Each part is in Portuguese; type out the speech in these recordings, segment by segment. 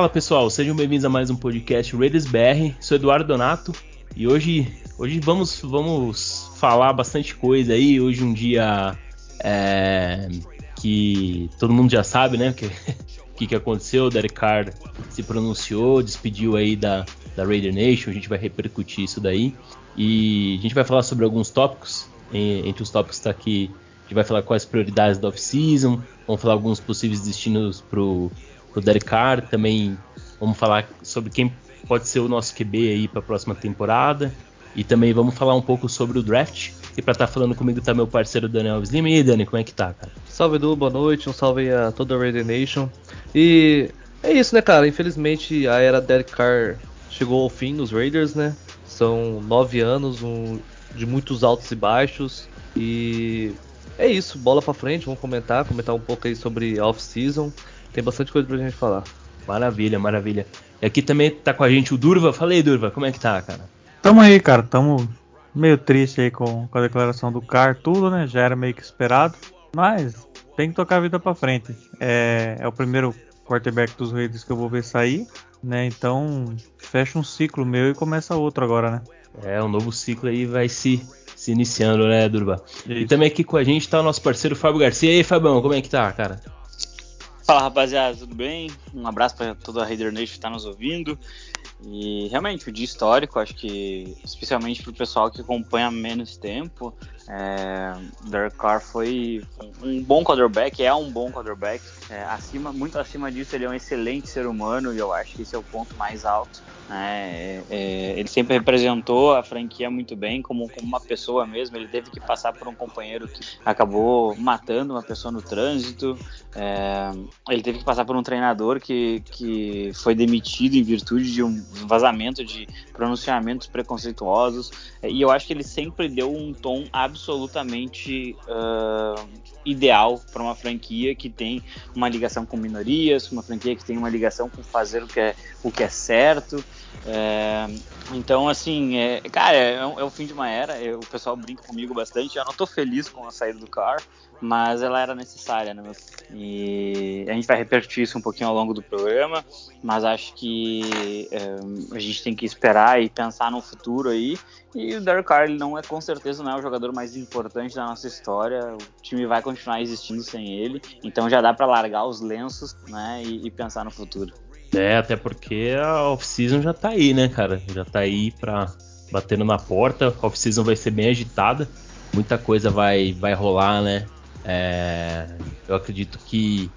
Fala pessoal, sejam bem-vindos a mais um podcast Raiders BR. Sou Eduardo Donato e hoje, hoje vamos, vamos falar bastante coisa aí. Hoje um dia é, que todo mundo já sabe, né? Que, que, que aconteceu? O Derek Carr se pronunciou, despediu aí da, da Raider Nation. A gente vai repercutir isso daí e a gente vai falar sobre alguns tópicos. Entre os tópicos está aqui, a gente vai falar quais prioridades da off-season, vamos falar alguns possíveis destinos pro pro Derek Carr. Também vamos falar sobre quem pode ser o nosso QB aí para a próxima temporada. E também vamos falar um pouco sobre o draft. E para estar tá falando comigo tá meu parceiro Daniel Slim. E aí, Dani, como é que tá, cara? Salve, Edu, boa noite. Um salve a toda a Raider Nation. E é isso, né, cara? Infelizmente a era Derek Carr chegou ao fim nos Raiders, né? São nove anos um, de muitos altos e baixos. E é isso, bola para frente, vamos comentar, comentar um pouco aí sobre off-season. Tem bastante coisa pra gente falar. Maravilha, maravilha. E aqui também tá com a gente o Durva. Falei, Durva, como é que tá, cara? Tamo aí, cara. Tamo meio triste aí com, com a declaração do Car, tudo, né? Já era meio que esperado. Mas tem que tocar a vida pra frente. É, é o primeiro quarterback dos Raiders que eu vou ver sair, né? Então fecha um ciclo meu e começa outro agora, né? É, um novo ciclo aí vai se, se iniciando, né, Durva? Isso. E também aqui com a gente tá o nosso parceiro Fábio Garcia. E aí, Fabão, como é que tá, cara? Fala rapaziada, tudo bem? Um abraço para toda a Raider Nation que está nos ouvindo. E realmente, o dia histórico, acho que especialmente para o pessoal que acompanha menos tempo, é, Derek Carr foi um bom quarterback, é um bom quarterback. É, acima, muito acima disso, ele é um excelente ser humano e eu acho que esse é o ponto mais alto. Né? É, é, ele sempre representou a franquia muito bem, como, como, uma pessoa mesmo. Ele teve que passar por um companheiro que acabou matando uma pessoa no trânsito. É, ele teve que passar por um treinador que, que foi demitido em virtude de um vazamento de pronunciamentos preconceituosos. E eu acho que ele sempre deu um tom absolutamente absolutamente uh, ideal para uma franquia que tem uma ligação com minorias, uma franquia que tem uma ligação com fazer o que é, o que é certo. É, então, assim, é, cara, é, é, o fim de uma era. Eu, o pessoal brinca comigo bastante. Eu não estou feliz com a saída do Car, mas ela era necessária, né? E a gente vai repetir isso um pouquinho ao longo do programa, mas acho que é, a gente tem que esperar e pensar no futuro aí. E o Derek Carr ele não é com certeza não é o jogador mais importante da nossa história. O time vai continuar existindo sem ele, então já dá para largar os lenços, né, e, e pensar no futuro. É, até porque a off-season já tá aí, né, cara? Já tá aí pra batendo na porta. A off-season vai ser bem agitada. Muita coisa vai, vai rolar, né? É, eu acredito que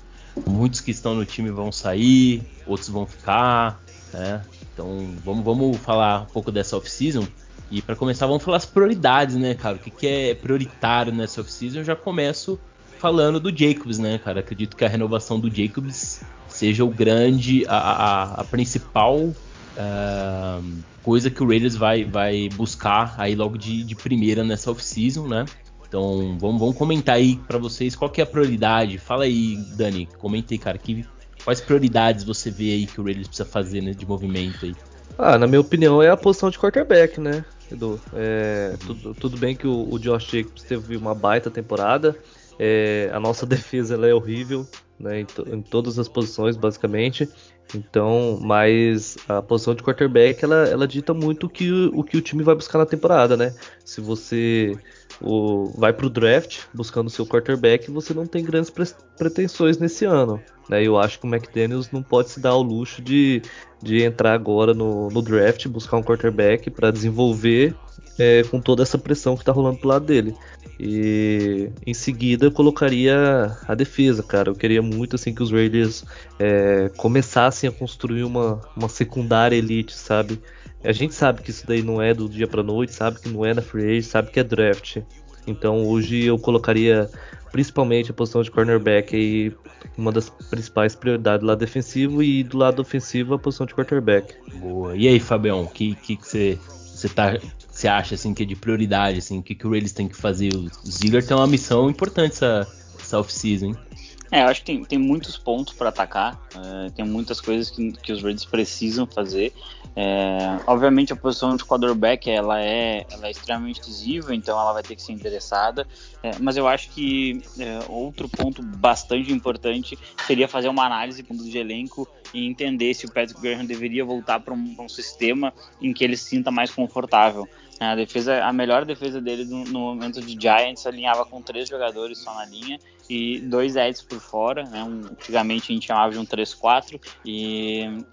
muitos que estão no time vão sair, outros vão ficar, né? Então vamos, vamos falar um pouco dessa off-season. E para começar, vamos falar as prioridades, né, cara? O que, que é prioritário nessa off-season? Eu já começo falando do Jacobs, né, cara? Acredito que a renovação do Jacobs seja o grande, a, a, a principal uh, coisa que o Raiders vai, vai buscar aí logo de, de primeira nessa off-season, né? Então vamos, vamos comentar aí para vocês qual que é a prioridade. Fala aí, Dani, comenta aí, cara, que, quais prioridades você vê aí que o Raiders precisa fazer né, de movimento aí? Ah, na minha opinião é a posição de quarterback, né, Edu? É, tudo, tudo, bem que o, o Josh Jacobs teve uma baita temporada, é, a nossa defesa é horrível, né, em, to, em, todas as posições, basicamente. Então, mas a posição de quarterback ela, ela dita muito o que, o que o time vai buscar na temporada, né? Se você o, vai para o draft buscando seu quarterback, você não tem grandes pre pretensões nesse ano. Né? Eu acho que o McDaniels não pode se dar ao luxo de, de entrar agora no, no draft, buscar um quarterback para desenvolver é, com toda essa pressão que está rolando pro lado dele. E em seguida eu colocaria a defesa, cara. Eu queria muito assim que os Raiders é, começassem a construir uma, uma secundária elite, sabe? A gente sabe que isso daí não é do dia para noite, sabe que não é na free agent, sabe que é draft. Então hoje eu colocaria principalmente a posição de cornerback aí uma das principais prioridades do lado defensivo e do lado ofensivo a posição de quarterback. Boa. E aí, Fabião, o que que você você tá você acha assim que é de prioridade, assim, o que, que o Raiders tem que fazer? O Ziggler tem uma missão importante essa, essa off-season? É, eu acho que tem, tem muitos pontos para atacar, uh, tem muitas coisas que, que os Raiders precisam fazer. É, obviamente a posição de quarterback ela é, ela é extremamente decisiva, então ela vai ter que ser interessada. É, mas eu acho que é, outro ponto bastante importante seria fazer uma análise de elenco e entender se o Patrick Graham deveria voltar para um, um, sistema em que ele se sinta mais confortável. A defesa, a melhor defesa dele no, no, momento de Giants alinhava com três jogadores só na linha e dois Eds por fora. Né? Um, antigamente a gente chamava de um 3-4 e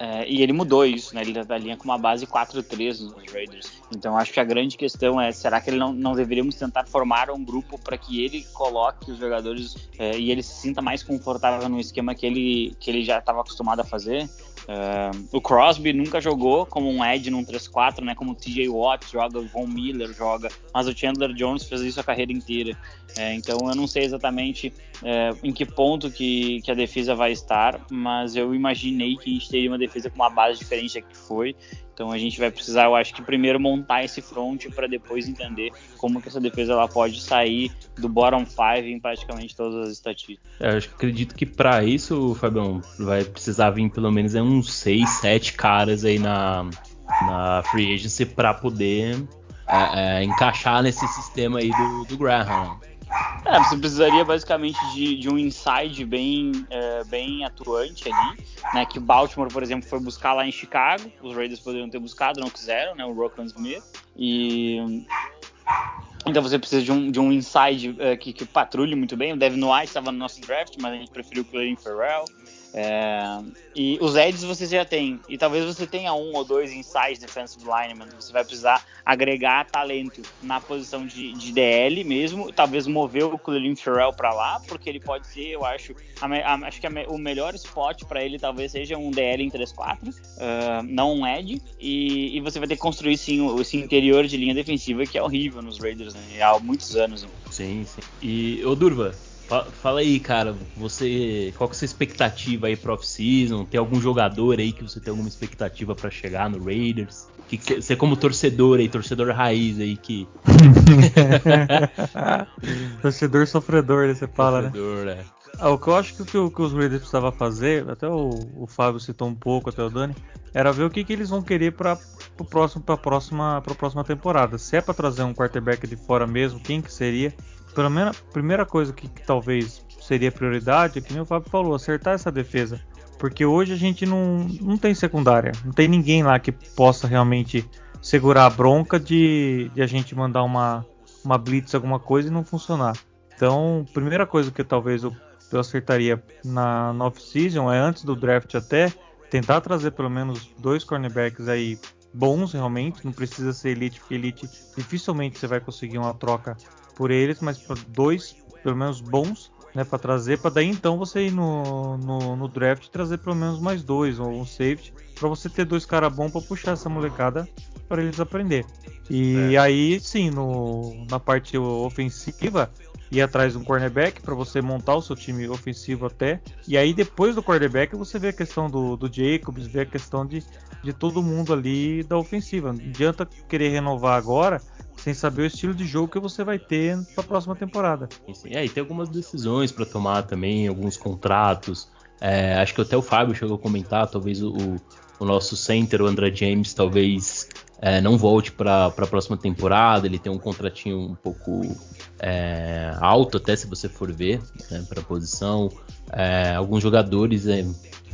é, e ele mudou isso, né? Ele da linha com uma base 4-3 nos Raiders. Então acho que a grande questão é: será que ele não, não deveríamos tentar formar um grupo para que ele coloque os jogadores é, e ele se sinta mais confortável no esquema que ele, que ele já estava acostumado a fazer? Uh, o Crosby nunca jogou como um Ed num 3-4, né? Como o TJ Watt joga, o Von Miller joga, mas o Chandler Jones fez isso a carreira inteira. É, então eu não sei exatamente é, em que ponto que, que a defesa vai estar, mas eu imaginei que a gente teria uma defesa com uma base diferente da que foi. Então a gente vai precisar, eu acho que primeiro montar esse front para depois entender como que essa defesa ela pode sair do bottom five em praticamente todas as estatísticas. É, eu acredito que para isso, Fabião, vai precisar vir pelo menos é, uns 6, 7 caras aí na, na free agency para poder é, é, encaixar nesse sistema aí do, do Graham. É, você precisaria basicamente de, de um inside bem, é, bem atuante ali, né? Que o Baltimore, por exemplo, foi buscar lá em Chicago. Os Raiders poderiam ter buscado, não quiseram, né? O Rockland Smith. E então você precisa de um, de um inside uh, que, que patrulhe muito bem. O Devin White estava no nosso draft, mas a gente preferiu o Clayton Ferrell. É, e os Eds você já tem. E talvez você tenha um ou dois inside defensive linemen. Você vai precisar agregar talento na posição de, de DL mesmo. Talvez mover o Clelin Ferrell para lá, porque ele pode ser, eu acho, a, a, acho que a, o melhor spot para ele talvez seja um DL em 3-4, uh, ah, não um Ed. E, e, você vai ter que construir sim esse interior de linha defensiva que é horrível nos Raiders né, há muitos anos. Né? Sim, sim. E, ô Durva, Fala aí, cara, você, qual que é a sua expectativa aí pro off-season? Tem algum jogador aí que você tem alguma expectativa para chegar no Raiders? Que, que você como torcedor aí, torcedor raiz aí que torcedor sofredor, né, você fala, né? né? É. Ah, o que eu acho que, que, que os Raiders precisavam fazer, até o, o Fábio citou um pouco, até o Dani, era ver o que, que eles vão querer para pro próximo, pra próxima, pra próxima temporada. Se é para trazer um quarterback de fora mesmo, quem que seria? Pelo menos a primeira coisa que, que talvez seria prioridade é que nem o Fábio falou, acertar essa defesa. Porque hoje a gente não, não tem secundária, não tem ninguém lá que possa realmente segurar a bronca de, de a gente mandar uma, uma blitz, alguma coisa e não funcionar. Então, primeira coisa que talvez eu, eu acertaria na, na off-season é antes do draft até tentar trazer pelo menos dois cornerbacks aí bons realmente, não precisa ser elite, porque elite dificilmente você vai conseguir uma troca por eles, mas para dois, pelo menos bons, né, para trazer, para daí então você ir no, no, no, draft trazer pelo menos mais dois ou um safety, para você ter dois caras bons para puxar essa molecada para eles aprender. E é. aí sim, no, na parte ofensiva, ir atrás de um cornerback para você montar o seu time ofensivo até. E aí depois do cornerback você vê a questão do, do Jacobs, vê a questão de, de todo mundo ali da ofensiva. Não adianta querer renovar agora sem saber o estilo de jogo que você vai ter para a próxima temporada. É, e tem algumas decisões para tomar também, alguns contratos. É, acho que até o Fábio chegou a comentar, talvez o, o nosso center, o André James, talvez é, não volte para a próxima temporada. Ele tem um contratinho um pouco é, alto, até se você for ver, né, para a posição. É, alguns jogadores, é,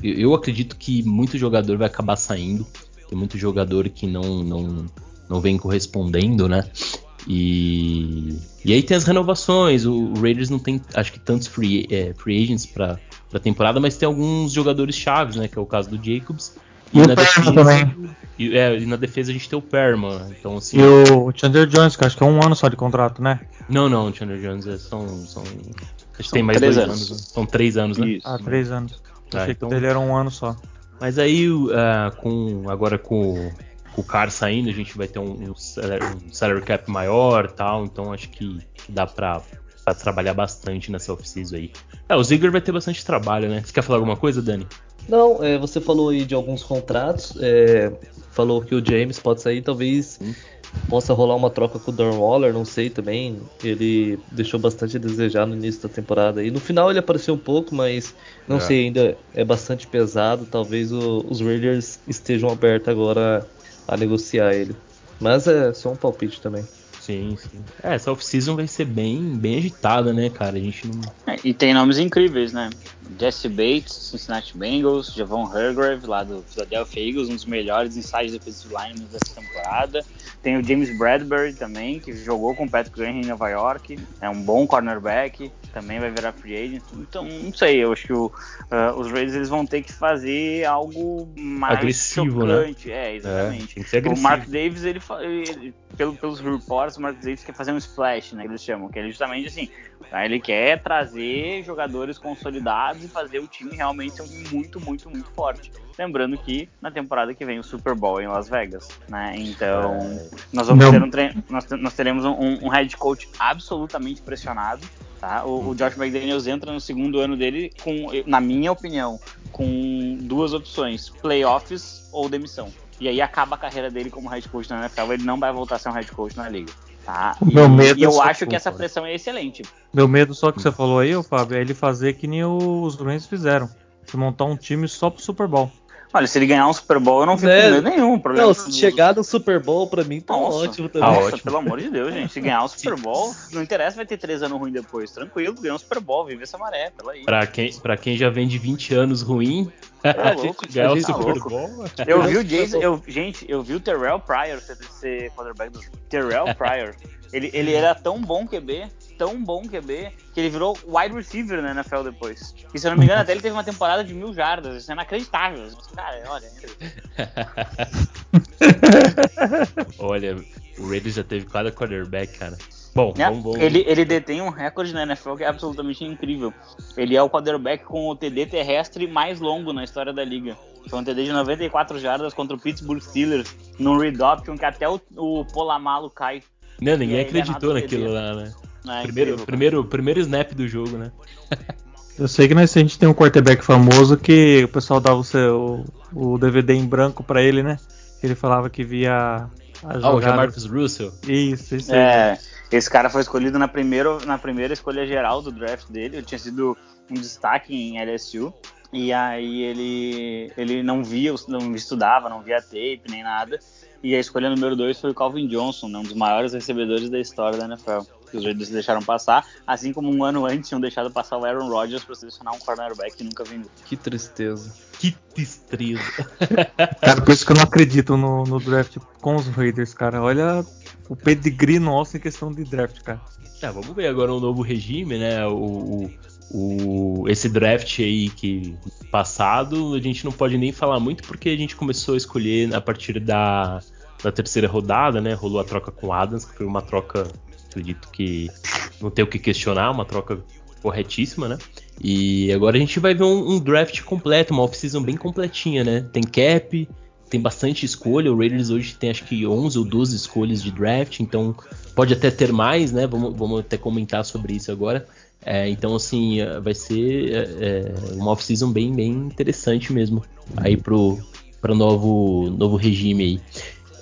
eu, eu, acredito que muito jogador vai acabar saindo. Tem muito jogador que não, não não vem correspondendo, né? E, e aí tem as renovações. O, Raiders não tem, acho que tantos free, é, free agents para a temporada, mas tem alguns jogadores chaves, né? Que é o caso do Jacobs. E, e na defesa também. E, é, e na defesa a gente tem o Perma. Então, assim, e o Chandler Jones, que acho que é um ano só de contrato, né? Não, não, o Chandler Jones é, são, são. Acho que tem mais dois anos. anos né? São três anos, né? Isso. Ah, três anos. Ah, Achei então... que dele era um ano só. Mas aí, uh, com, agora com o Car saindo, a gente vai ter um, um, salary cap maior tal, então acho que, que dá pra, pra, trabalhar bastante nessa off-season aí. É, o Ziggler vai ter bastante trabalho, né? Você quer falar alguma coisa, Dani? Não, é, você falou aí de alguns contratos, é, falou que o James pode sair, talvez possa rolar uma troca com o Darren Waller, não sei também. Ele deixou bastante a desejar no início da temporada. E no final ele apareceu um pouco, mas não é. sei, ainda é bastante pesado. Talvez o, os Raiders estejam abertos agora a negociar ele. Mas é só um palpite também. Sim, sim. É, essa off-season vai ser bem, bem agitada, né, cara? A gente não. É, e tem nomes incríveis, né? Jesse Bates, Cincinnati Bengals, Javon Hargrave, lá do Philadelphia Eagles, um dos melhores inside defensive linemen dessa temporada. Tem o James Bradbury também, que jogou com o Patrick Graham em Nova York, é um bom cornerback, também vai virar free agent. Então, não sei, eu acho que o, uh, os Raiders eles vão ter que fazer algo mais agressivo, né? chocante. Né? É, exatamente. É, o Mark Davis, ele, ele pelo, pelos reports, o Mark Davis quer fazer um splash, né, que eles chamam, que é justamente assim, ele quer trazer jogadores consolidados e fazer o time realmente ser muito, muito, muito forte. Lembrando que na temporada que vem o Super Bowl em Las Vegas, né? Então é. nós vamos Não. ter um treino, nós, nós teremos um, um head coach absolutamente pressionado. Tá? O, o, Josh McDaniels entra no segundo ano dele com, na minha opinião, com duas opções: playoffs ou demissão. E aí acaba a carreira dele como head coach na NFL. Ele não vai voltar a ser um head coach na liga. Tá? O meu medo e eu acho que essa pressão é excelente. Meu medo só que você falou aí, Fábio, é ele fazer que nem os Rams fizeram. De montar um time só pro Super Bowl. Olha, se ele ganhar um Super Bowl, eu não fico é, com medo nenhum. Problema não, se chegar no Super Bowl, pra mim tá nossa, ótimo também. Nossa, ótimo. pelo amor de Deus, gente. Se ganhar o Super Bowl, não interessa, vai ter três anos ruim depois. Tranquilo, ganhar um Super Bowl, vive essa maré, pela aí. Pra quem, pra quem já vem de 20 anos ruim, é louco, ganhar o Super tá Bowl. Eu vi o Jason, eu, gente, eu vi o Terrell Pryor ser quarterback do Terrell Pryor. Ele, ele era tão bom QB tão bom QB que ele virou wide receiver na NFL depois. E se eu não me engano, até ele teve uma temporada de mil jardas. Isso é inacreditável. Cara, olha. olha, o Raiders já teve cada quarterback, cara. Bom, é, vamos, vamos... Ele, ele detém um recorde na NFL que é absolutamente incrível. Ele é o quarterback com o TD terrestre mais longo na história da liga. Foi um TD de 94 jardas contra o Pittsburgh Steelers, num read option que até o, o Polamalo cai. Não, ninguém acreditou naquilo lá, né? É, primeiro, primeiro, primeiro snap do jogo, né? Eu sei que nós, a gente tem um quarterback famoso que o pessoal dava o, seu, o DVD em branco para ele, né? Ele falava que via a jogada. Ah, o Jamarcus Russell? Isso, isso é, Esse cara foi escolhido na primeira, na primeira escolha geral do draft dele. Ele tinha sido um destaque em LSU. E aí ele, ele não via, não estudava, não via tape nem nada. E a escolha número 2 foi o Calvin Johnson, né, um dos maiores recebedores da história da NFL que os Raiders deixaram passar, assim como um ano antes tinham deixado passar o Aaron Rodgers para selecionar um cornerback que nunca vendeu. Que tristeza. Que tristeza. cara, por isso que eu não acredito no, no draft com os Raiders, cara. Olha o pedigree nosso em questão de draft, cara. É, vamos ver agora um novo regime, né? O, o, o, esse draft aí que passado a gente não pode nem falar muito porque a gente começou a escolher a partir da, da terceira rodada, né? Rolou a troca com o Adams, que foi uma troca acredito que não tem o que questionar, uma troca corretíssima, né? E agora a gente vai ver um, um draft completo, uma off-season bem completinha, né? Tem cap, tem bastante escolha. O Raiders hoje tem acho que 11 ou 12 escolhas de draft, então pode até ter mais, né? Vamos, vamos até comentar sobre isso agora. É, então, assim, vai ser é, é uma off-season bem, bem interessante mesmo aí pro, pro novo, novo regime aí.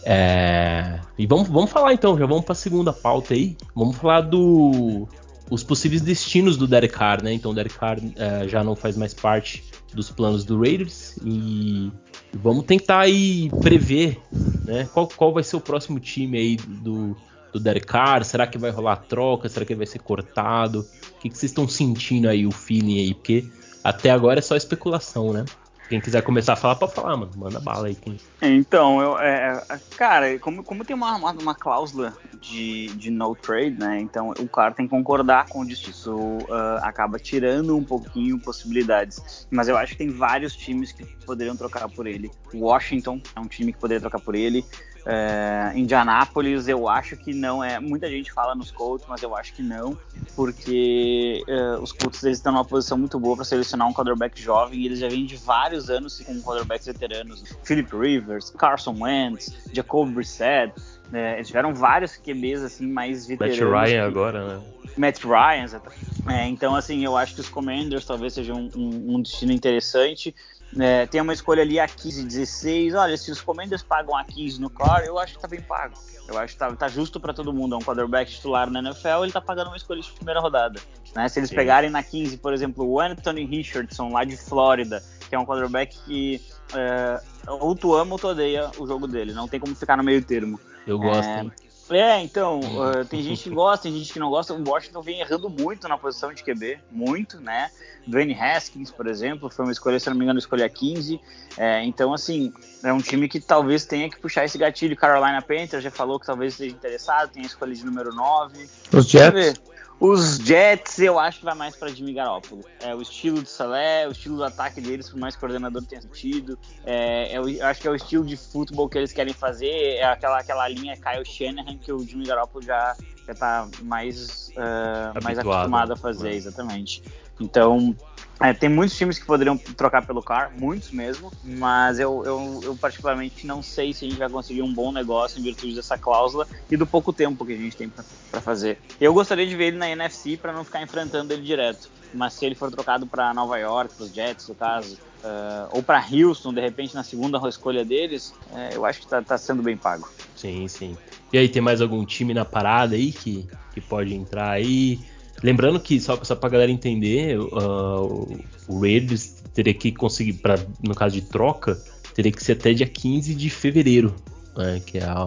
É, e vamos, vamos falar então, já vamos para a segunda pauta aí. Vamos falar do os possíveis destinos do Derek Carr, né? Então o Derek Carr é, já não faz mais parte dos planos do Raiders e vamos tentar aí prever, né? Qual, qual vai ser o próximo time aí do, do Derek Carr? Será que vai rolar troca? Será que ele vai ser cortado? O que, que vocês estão sentindo aí, o feeling aí? Porque até agora é só especulação, né? Quem quiser começar a falar, pode falar, mano. Manda bala aí. Quem... Então, eu, é, é, cara, como, como tem uma, uma, uma, cláusula de, de no trade, né? Então o cara tem que concordar com isso. Isso uh, acaba tirando um pouquinho possibilidades. Mas eu acho que tem vários times que poderiam trocar por ele. Washington é um time que poderia trocar por ele. É, Indianápolis, eu acho que não é. Muita gente fala nos Colts, mas eu acho que não, porque é, os Colts eles estão numa posição muito boa para selecionar um quarterback jovem. E eles já vêm de vários anos com quarterbacks veteranos: Philip Rivers, Carson Wentz, Jacob Brissett. É, eles tiveram vários QBs assim mais veteranos. Matt Ryan que... agora, né? Matt Ryan, é, então assim, eu acho que os Commanders talvez seja um, um, um destino interessante. É, tem uma escolha ali a 15, 16. Olha, se os Commanders pagam a 15 no core, eu acho que tá bem pago. Eu acho que tá, tá justo para todo mundo. É um quarterback titular na NFL, ele tá pagando uma escolha de primeira rodada. Né? Se eles Sim. pegarem na 15, por exemplo, o Anthony Richardson, lá de Flórida, que é um quarterback que é, ou tu ama ou tu odeia o jogo dele. Não tem como ficar no meio termo. Eu gosto. É, é, então, uh, tem gente que gosta, tem gente que não gosta. O Washington vem errando muito na posição de QB, muito, né? Dwayne Haskins, por exemplo, foi uma escolha, se não me engano, escolha 15. É, então, assim, é um time que talvez tenha que puxar esse gatilho. Carolina Panthers já falou que talvez esteja interessado, tem a escolha de número 9. Os Jets? Os Jets, eu acho que vai mais para Jimmy Garoppolo. É o estilo de Salé, o estilo do ataque deles, por mais que o coordenador tenha sentido. É, é o, eu acho que é o estilo de futebol que eles querem fazer. É aquela, aquela linha Kyle Shanahan que o Jimmy Garoppolo já, já tá mais, uh, mais acostumado a fazer, exatamente. Então, é, tem muitos times que poderiam trocar pelo Car, muitos mesmo, mas eu, eu, eu, particularmente não sei se a gente vai conseguir um bom negócio em virtude dessa cláusula e do pouco tempo que a gente tem para fazer. Eu gostaria de ver ele na NFC para não ficar enfrentando ele direto, mas se ele for trocado para Nova York, para os Jets, no caso, uh, ou para Houston, de repente na segunda escolha deles, uh, eu acho que está tá sendo bem pago. Sim, sim. E aí, tem mais algum time na parada aí que, que pode entrar aí? Lembrando que, só, só pra galera entender, uh, o Raiders teria que conseguir, pra, no caso de troca, teria que ser até dia 15 de fevereiro, né, que é a,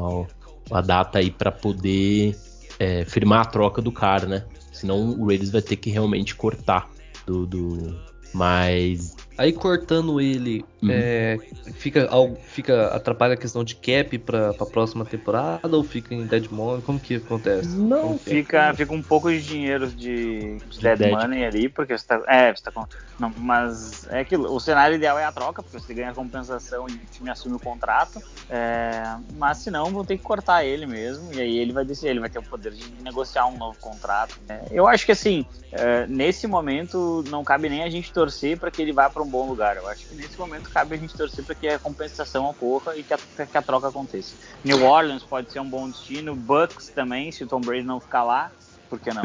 a data aí para poder é, firmar a troca do cara, né? Senão o Raiders vai ter que realmente cortar do, do mas Aí cortando ele, uhum. é, fica, fica atrapalha a questão de cap para a próxima temporada ou fica em dead money? Como que acontece? Não, que fica, é? fica um pouco de dinheiro de, de dead, dead, money ali, porque você tá, é, você tá com, não, mas é que o cenário ideal é a troca, porque você ganha compensação e o time assume o contrato, é, mas se não, vão ter que cortar ele mesmo, e aí ele vai descer, ele vai ter o poder de negociar um novo contrato. É, eu acho que assim, é, nesse momento não cabe nem a gente torcer para que ele vá para um bom lugar. Eu acho que nesse momento cabe a gente torcer para que a compensação ocorra e que a, que a, troca aconteça. New Orleans pode ser um bom destino, Bucks também, se o Tom Brady não ficar lá, por que não?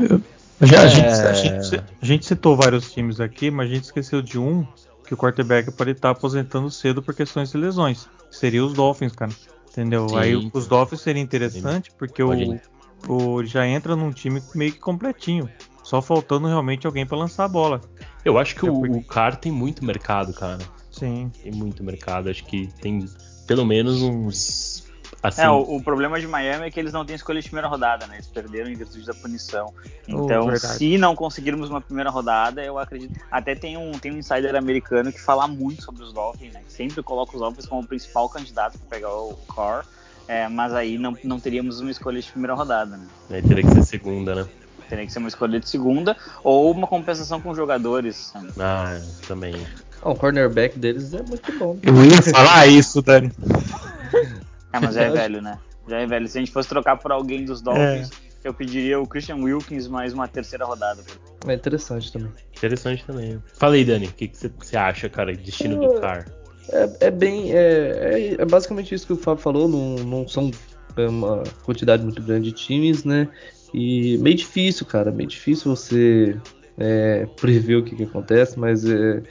Já, a, gente, a, gente, a, gente, citou vários times aqui, mas a gente esqueceu de um que o quarterback pode estar aposentando cedo por questões de lesões. Seria os Dolphins, cara. Entendeu? Sim. Aí os Dolphins seria interessante porque o, o já entra num time meio que completinho. Só faltando realmente alguém para lançar a bola. Eu acho que é o, porque... o Car tem muito mercado, cara. Sim. Tem muito mercado. Acho que tem pelo menos uns. Assim... É, o, o, problema de Miami é que eles não têm escolha de primeira rodada, né? Eles perderam em virtude da punição. Então, oh, se não conseguirmos uma primeira rodada, eu acredito. Até tem um, tem um insider americano que fala muito sobre os Dolphins, né? Sempre coloca os Dolphins como o principal candidato para pegar o Core. É, mas aí não, não teríamos uma escolha de primeira rodada, né? Aí teria que ser segunda, né? Teria que ser uma escolha de segunda ou uma compensação com jogadores. Ah, também. O cornerback deles é muito bom. Eu ia falar isso, Dani. É, mas já é velho, né? Já é velho. Se a gente fosse trocar por alguém dos Dolphins, é. eu pediria o Christian Wilkins mais uma terceira rodada. É interessante também. Interessante também. Falei, Dani, o que você acha, cara? Destino do Car? É, é bem. É, é, é, basicamente isso que o Fábio falou. Não, não são uma quantidade muito grande de times, né? E meio difícil, cara, meio difícil você é, prever o que, que acontece, mas é,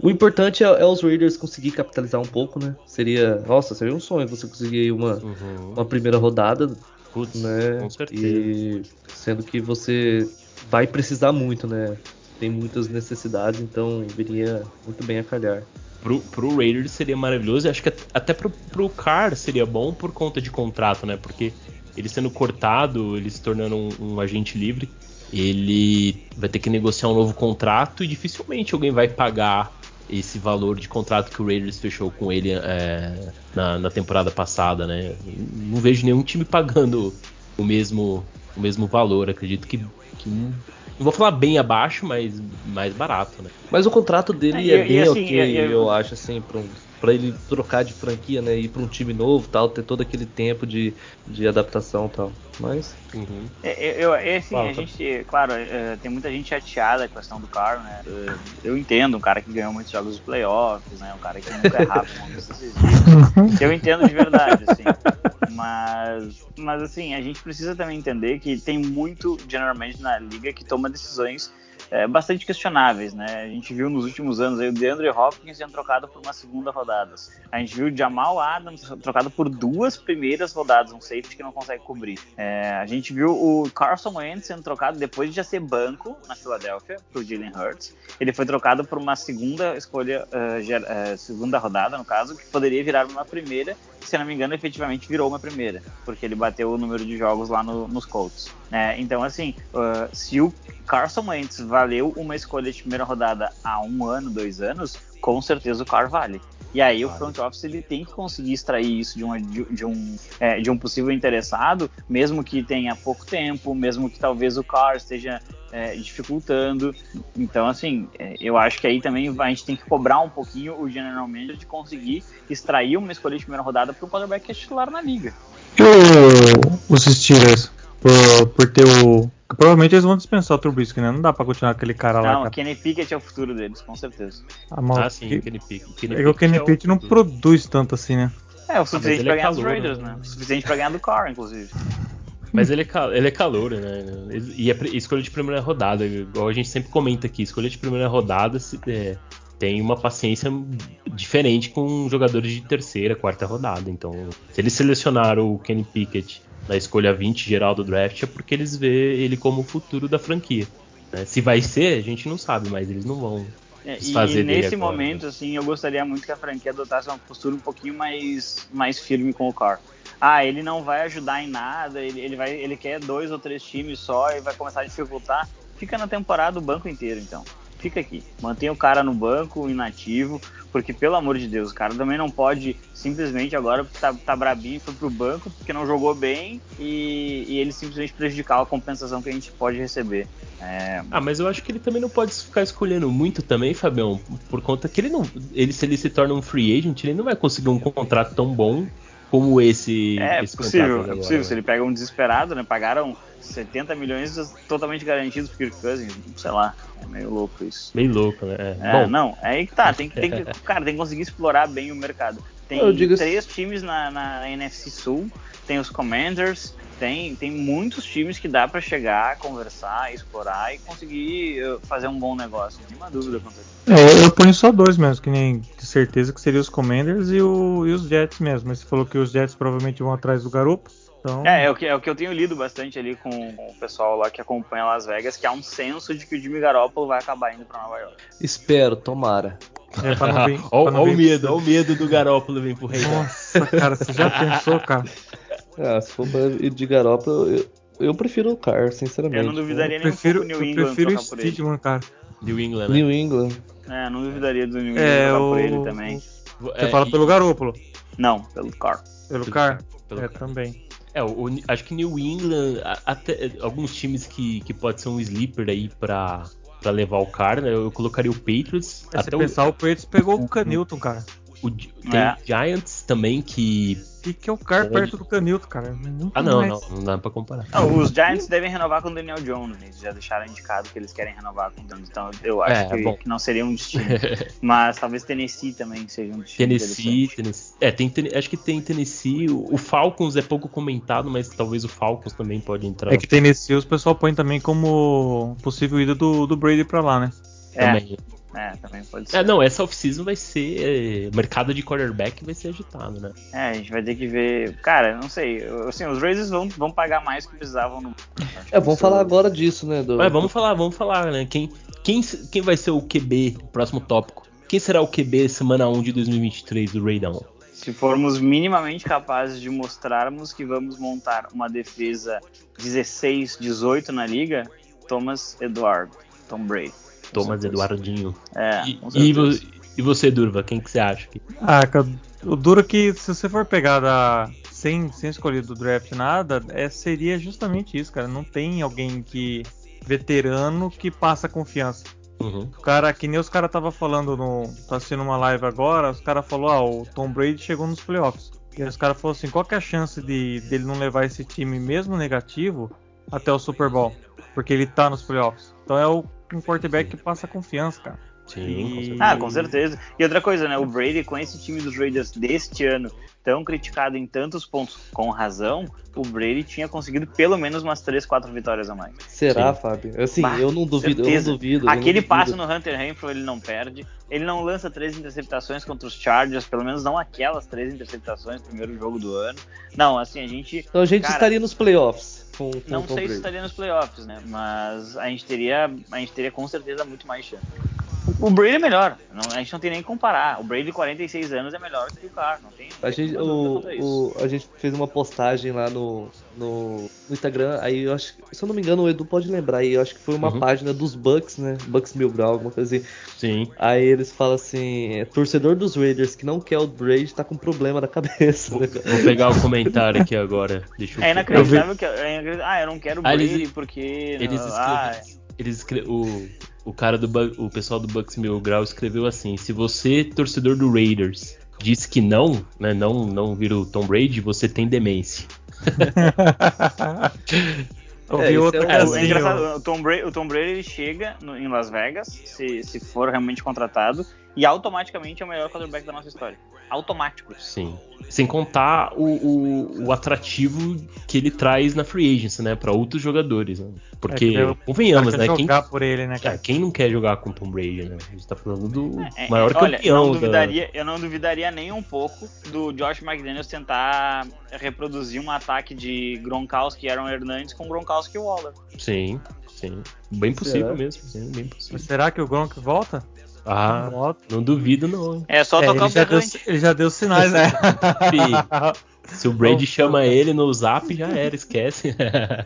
o importante é, é, os Raiders conseguir capitalizar um pouco, né? Seria, nossa, seria um sonho você conseguir uma, uhum. uma primeira rodada, Putz, né? Com certeza. E sendo que você vai precisar muito, né? Tem muitas necessidades, então viria muito bem a calhar. Pro, pro Raiders seria maravilhoso, e acho que até pro, pro Car seria bom por conta de contrato, né? Porque ele sendo cortado, ele se tornando um, um, agente livre, ele vai ter que negociar um novo contrato e dificilmente alguém vai pagar esse valor de contrato que o Raiders fechou com ele é, na, na, temporada passada, né? Não vejo nenhum time pagando o mesmo, o mesmo valor. Acredito que, que não vou falar bem abaixo, mas mais barato, né? Mas o contrato dele é, é bem assim, ok, eu acho assim, para um para ele trocar de franquia, né? Ir para um time novo, tal, ter todo aquele tempo de, de adaptação, tal. Mas. Uhum. É, eu, é, assim, Fala, a gente, claro, é, tem muita gente chateada com a questão do carro, né? Eu, eu, entendo, um cara que ganhou muitos jogos de playoffs, né? Um cara que nunca é rápido, eu entendo de verdade, assim. Mas, mas assim, a gente precisa também entender que tem muito general manager na liga que toma decisões é, bastante questionáveis, né? A gente viu nos últimos anos aí o DeAndre Hopkins sendo trocado por uma segunda rodada. A gente viu o Jamal Adams trocado por duas primeiras rodadas, um safety que não consegue cobrir. É, a gente viu o Carson Wentz sendo trocado depois de já ser banco na Filadélfia pro Jalen Hurts. Ele foi trocado por uma segunda escolha, uh, segunda rodada, no caso, que poderia virar uma primeira se não me engano, efetivamente virou uma primeira, porque ele bateu o número de jogos lá no, nos Colts. É, então, assim, uh, se o Carson Wentz valeu uma escolha de primeira rodada há um ano, dois anos, com certeza o Carr vale. E aí o front office ele tem que conseguir extrair isso de, uma, de, de um, é, de um possível interessado, mesmo que tenha pouco tempo, mesmo que talvez o Carr esteja é, dificultando. Então, assim, é, eu acho que aí também a gente tem que cobrar um pouquinho o General Manager de conseguir extrair uma escolha de primeira rodada para o quarterback que é titular na liga. E o, os Steelers, por, por ter o Provavelmente eles vão dispensar o Trubisky, né? Não dá pra continuar aquele cara não, lá. Não, cara. Kenny Pickett é o futuro deles, com certeza. Ah, mal, ah sim, que... Kenny Pickett. Kenny é que o Kenny Pickett não produz tanto assim, né? É, o suficiente ah, pra é ganhar dos Raiders, né? O suficiente pra ganhar do Carr, inclusive. Mas ele é, ele é calor, né? E é escolha de primeira rodada, igual a gente sempre comenta aqui, escolha de primeira rodada é, tem uma paciência diferente com jogadores de terceira, quarta rodada. Então, se eles selecionaram o Kenny Pickett na escolha 20 geral do draft é porque eles vê ele como o futuro da franquia. Né? Se vai ser, a gente não sabe, mas eles não vão. É, e nesse agora, momento, né? assim, eu gostaria muito que a franquia adotasse uma postura um pouquinho mais, mais firme com o Carr. Ah, ele não vai ajudar em nada, ele, ele, vai, ele quer dois ou três times só e vai começar a dificultar. Fica na temporada o banco inteiro, então fica aqui. Mantenha o cara no banco, inativo, porque pelo amor de Deus, o cara também não pode simplesmente agora tá, tá brabinho, foi pro banco porque não jogou bem e, e ele simplesmente prejudicar a compensação que a gente pode receber. É... Ah, mas eu acho que ele também não pode ficar escolhendo muito também, Fabião, por conta que ele não. Ele, se ele se torna um free agent, ele não vai conseguir um contrato tão bom como esse. É esse possível, é possível. Né? Se ele pega um desesperado, né? Pagaram 70 milhões totalmente garantidos pro Kirk Cousins, sei lá, é meio louco isso. Meio louco, né? É, é Bom. não, é aí que tá, tem que, tem que, cara, tem que conseguir explorar bem o mercado. Tem três times na, na NFC Sul, tem os Commanders, tem, tem muitos times que dá para chegar, conversar, explorar e conseguir uh, fazer um bom negócio. Nenhuma dúvida quanto é, Eu ponho só dois mesmo, que nem de certeza que seriam os Commanders e, o, e os Jets mesmo. Mas você falou que os Jets provavelmente vão atrás do garoto. Então... É, é o, que, é o que eu tenho lido bastante ali com, com, o pessoal lá que acompanha Las Vegas, que há um senso de que o Jimmy Garoppolo vai acabar indo pra Nova York. Espero, tomara. É, Olha o medo, olha o medo do Garoppolo vir pro Rei. Nossa, cara, você já pensou, cara? Ah, se for ir de Garoppolo, eu, eu prefiro o Car, sinceramente. Eu não duvidaria eu nem prefiro, um pouco New England Eu prefiro o Steedman, cara. New England, né? New England. É, não duvidaria do New England é, o... por ele também. Você é, fala e... pelo Garoppolo? Não, pelo Car. Pelo, pelo Car? Pelo é, car. também. É, o, acho que New England, até alguns times que, que pode ser um sleeper aí pra, pra levar o cara, né? Eu colocaria o Patriots. É, até se o... pensar, o Patriots pegou o Canilton, cara. O, tem é. Giants também que que, que é o Car perto do Canilto, cara. Nunca ah, não, mais. não, não dá pra comparar. Não, os Giants devem renovar com o Daniel Jones. Eles já deixaram indicado que eles querem renovar com o Daniel Então eu acho é, que, que, não seria um destino. Mas talvez Tennessee também seja um destino. Tennessee, Tennessee. É, tem, acho que tem Tennessee. O, Falcons é pouco comentado, mas talvez o Falcons também pode entrar. É que Tennessee os pessoal põe também como possível ida do, do Brady pra lá, né? É. Também. É, também pode é, ser. É, não, essa off-season vai ser. É, mercado de quarterback vai ser agitado, né? É, a gente vai ter que ver. Cara, não sei. Assim, os Raiders vão, vão pagar mais que precisavam no. É, vamos falar agora disso, né? Do... vamos falar, vamos falar, né? Quem, quem, quem vai ser o QB, próximo tópico? Quem será o QB semana 1 de 2023 do Raidão? Se formos minimamente capazes de mostrarmos que vamos montar uma defesa 16-18 na liga, Thomas Eduardo, Tom Brady. Thomas Eduardinho. É, e, e, e, você, Durva, quem que você acha? Que... Ah, o duro é que se você for pegar da, sem, sem escolher do draft nada, é, seria justamente isso, cara. Não tem alguém que veterano que passa confiança. Uhum. O cara, que nem os caras tava falando no. tá assistindo uma live agora, os caras falou, ah, o Tom Brady chegou nos playoffs. E os caras falaram assim, qual que é a chance de dele não levar esse time mesmo negativo até o Super Bowl? Porque ele tá nos playoffs. Então é o um quarterback que passa confiança, cara. Sim, Ah, com certeza. E outra coisa, né? O Brady, com esse time dos Raiders deste ano, tão criticado em tantos pontos com razão, o Brady tinha conseguido pelo menos umas 3, 4 vitórias a mais. Será, Sim. Fábio? Assim, Bah, eu não duvido, eu certeza. não duvido. eu não Aquele duvido. passe no Hunter Renfro ele não perde. Ele não lança três interceptações contra os Chargers, pelo menos não aquelas três interceptações no primeiro jogo do ano. Não, assim, a gente. Então a gente Cara, estaria nos playoffs Não sei se estaria nos playoffs, né? Mas a gente teria, a gente teria com certeza muito mais chance. O Brady é melhor, não- a gente não tem nem que comparar. O Brady de 46 anos é melhor que o Carr, não tem. A gente, o, o- a gente fez uma postagem lá no, no, no Instagram, aí eu acho que, se eu não me engano, o Edu pode lembrar, aí eu acho que foi uma Uhum. página dos Bucks, né? Bucks Mil Grau, alguma coisa assim. Sim. Aí eles falam assim: é, torcedor dos Raiders que não quer o Brady tá com problema na cabeça, né? Vou pegar o comentário aqui agora. Deixa eu É inacreditável que. é inacreditável- Ah, eu não quero o Ah, Brady eles- porque. Eles ah, escreveram. Eles escre- o, o cara do o pessoal do Bucks Mil Grau escreveu assim: se você, torcedor do Raiders, disse que não, né, não, não vira o Tom Brady, você tem demência. É, outro é o- casinho. é engraçado, o Tom Brady, o Tom Brady ele chega no- em Las Vegas, se, se for realmente contratado, e automaticamente é o melhor quarterback da nossa história. Automático. Sim. Sem contar o, o, o atrativo que ele traz na free agency, né, para outros jogadores. Né? Porque, É, eu- convenhamos, né, quer quem, ele, né, é, cara? quem não quer jogar com o Tom Brady, né? A gente tá falando do É, maior é, olha, campeão eu não da- duvidaria, eu não duvidaria nem um pouco do Josh McDaniels tentar reproduzir um ataque de Gronkowski e Aaron Hernandes com Gronkowski e Waller. Sim, sim. Bem possível Será? mesmo, sim, bem possível. Mas será que o Gronk volta? Ah, Volta. não duvido não. hein? É só É, tocar ele, o já deu, ele já deu sinais, né? Se o Brady chama ele no zap, já era, esquece.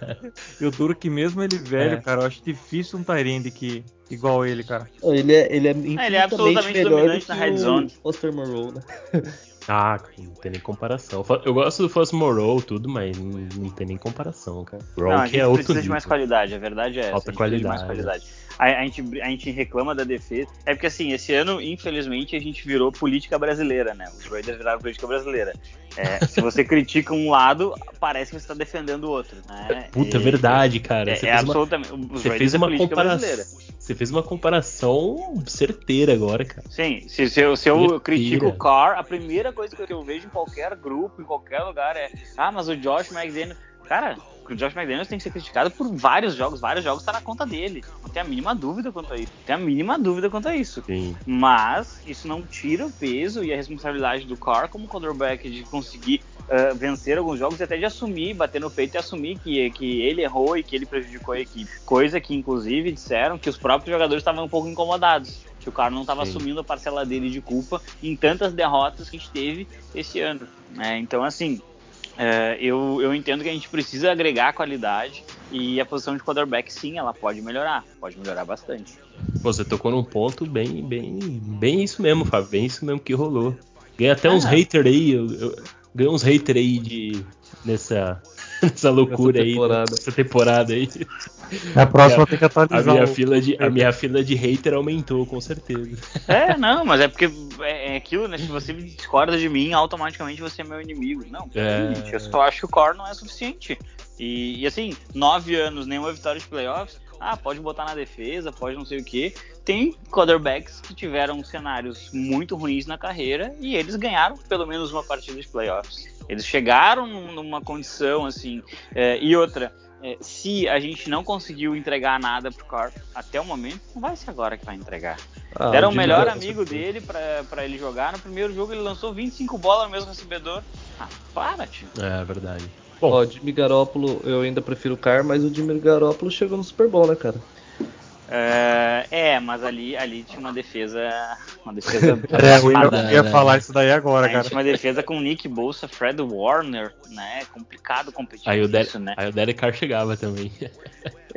Eu duro que mesmo ele velho, É. cara, eu acho difícil um Tyrande que igual ele, cara. Ele é, ele é infinitamente absolutamente melhor dominante do na red o zone. Foster né? ah, não tem nem comparação. Eu gosto do Foss Moreau, tudo, mas não, não tem nem comparação, cara. Não, a Gronk gente é outro precisa de mais nível. qualidade, a verdade é essa. Falta a gente precisa de mais qualidade. A, a gente, a gente reclama da defesa. É porque assim, esse ano, infelizmente, a gente virou política brasileira, né? Os Raiders viraram política brasileira. É, se você critica um lado, parece que você está defendendo o outro. Né? Puta, é E- verdade, cara. É, Você é fez uma, absolutamente. Os você fez é uma política comparação. brasileira. Você fez uma comparação certeira agora, cara. Sim, se, se eu, se eu critico o Carr, a primeira coisa que eu vejo em qualquer grupo, em qualquer lugar é: ah, mas o Josh McDaniels. Cara, o Josh McDaniels tem que ser criticado por vários jogos, vários jogos tá na conta dele. Não tem a mínima dúvida quanto a isso. Não tem a mínima dúvida quanto a isso. Sim. Mas isso não tira o peso e a responsabilidade do Carr como quarterback de conseguir ah, vencer alguns jogos e até de assumir, bater no peito e assumir que, que ele errou e que ele prejudicou a equipe. Coisa que, inclusive, disseram que os próprios jogadores estavam um pouco incomodados. Que o Carr não estava assumindo a parcela dele de culpa em tantas derrotas que a gente teve esse ano. É, então, assim, é, eu, eu entendo que a gente precisa agregar qualidade e a posição de quarterback, sim, ela pode melhorar. Pode melhorar bastante. Você tocou num ponto bem, bem, bem isso mesmo, Fábio. Bem isso mesmo que rolou. Ganhei até uns Ah. haters aí. Eu, eu, ganhei uns haters aí de. Nessa, nessa loucura temporada. aí. Nessa temporada aí. Na próxima tem que A atualizar. minha, o- fila de, a minha fila de hater aumentou, com certeza. É, não, mas é porque é, é aquilo, né? Se você discorda de mim, automaticamente você é meu inimigo. Não, É. gente, eu só acho que o core não é suficiente. E, e, assim, nove anos, nenhuma vitória de playoffs. Ah, pode botar na defesa, pode não sei o que. Tem quarterbacks que tiveram cenários muito ruins na carreira e eles ganharam pelo menos uma partida de playoffs. Eles chegaram num- numa condição assim. é, e outra, é, se a gente não conseguiu entregar nada pro Carr até o momento, não vai ser agora que vai entregar. Ah, Deram o melhor amigo dele pra, pra ele jogar. No primeiro jogo ele lançou 25 bolas no mesmo recebedor. Ah, para, tio. É verdade. Bom, Ó, Jimmy Garoppolo, eu ainda prefiro o Carr, mas o Jimmy Garoppolo chegou no Super Bowl, né, cara? É, é, mas ali, ali tinha uma defesa. Uma defesa. É, eu ia, eu ia né? falar isso daí agora, Aí cara. tinha uma defesa com Nick Bolsa, Fred Warner, né? Complicado competir aí o, Derek, isso, né? aí o Derek Carr chegava também.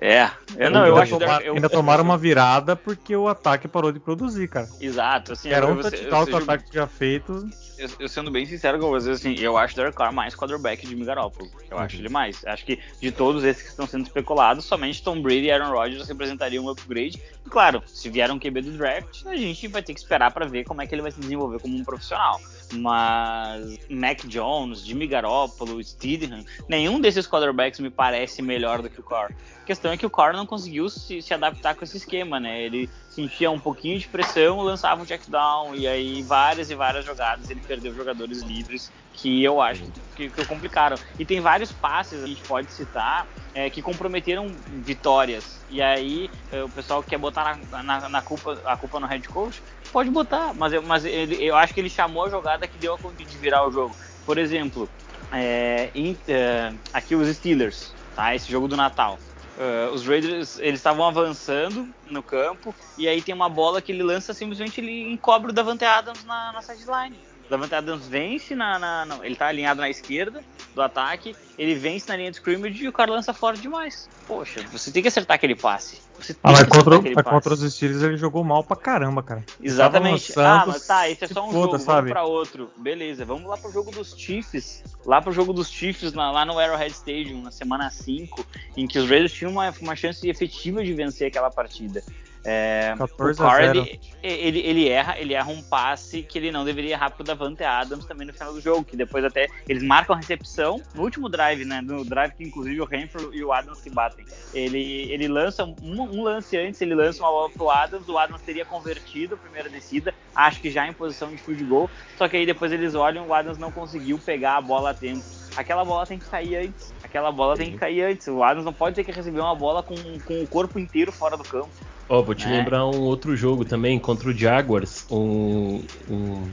É, eu não, eu ainda, acho que tomar- eu- ainda tomaram uma virada porque o ataque parou de produzir, cara. Exato, assim, Era eu- um touchdown você que o ataque tinha feito. Eu, eu, sendo bem sincero com vocês, assim, eu acho Derek Carr mais quarterback de Garoppolo. Eu uhum. acho ele mais. Acho que de todos esses que estão sendo especulados, somente Tom Brady e Aaron Rodgers representariam um upgrade. E claro, se vier um QB do draft, a gente vai ter que esperar para ver como é que ele vai se desenvolver como um profissional. Mas Mac Jones, Jimmy Garoppolo, Steedham, nenhum desses quarterbacks me parece melhor do que o Carr. Questão é que o Carr não conseguiu se, se adaptar com esse esquema, né? Ele sentia um pouquinho de pressão, lançava um check down e aí várias e várias jogadas ele perdeu jogadores livres que eu acho que, que complicaram. E tem vários passes a gente pode citar é, que comprometeram vitórias. E aí é, o pessoal quer botar na, na, na, culpa, a culpa no head coach, pode botar, mas, eu, mas ele, eu acho que ele chamou a jogada que deu a conta de virar o jogo. Por exemplo, é, in, é, aqui os Steelers, tá? Esse jogo do Natal. Uh, os Raiders eles estavam avançando no campo e aí tem uma bola que ele lança simplesmente ele encobre o Davante Adams na, na sideline. Davante Adams vence na, na, na, Ele tá alinhado na esquerda do ataque, ele vence na linha de scrimmage e o cara lança fora demais. Poxa, você tem que acertar aquele passe. Você ah, mas contra, mas contra os Steelers ele jogou mal pra caramba, cara. Exatamente. Ah, mas tá, esse é só um foda, jogo, sabe? vamos pra outro. Beleza, vamos lá pro jogo dos Chiefs. Lá pro jogo dos Chiefs, lá, lá no Arrowhead Stadium, na semana 5, em que os Raiders tinham uma, uma chance efetiva de vencer aquela partida. É, o Carr, ele, ele, ele, erra, ele erra um passe que ele não deveria errar pro Davante Adams também no final do jogo, que depois até eles marcam a recepção no último drive, né? No drive que inclusive o Renfrew e o Adams se batem. Ele, ele lança um, um, lance antes, ele lança uma bola pro Adams, o Adams teria convertido a primeira descida, acho que já em posição de field goal, só que aí depois eles olham, o Adams não conseguiu pegar a bola a tempo. Aquela bola tem que cair antes. Aquela bola Sim. tem que cair antes. O Adams não pode ter que receber uma bola com, com o corpo inteiro fora do campo. Ó, oh, vou te né? lembrar um outro jogo também contra o Jaguars. Um, um,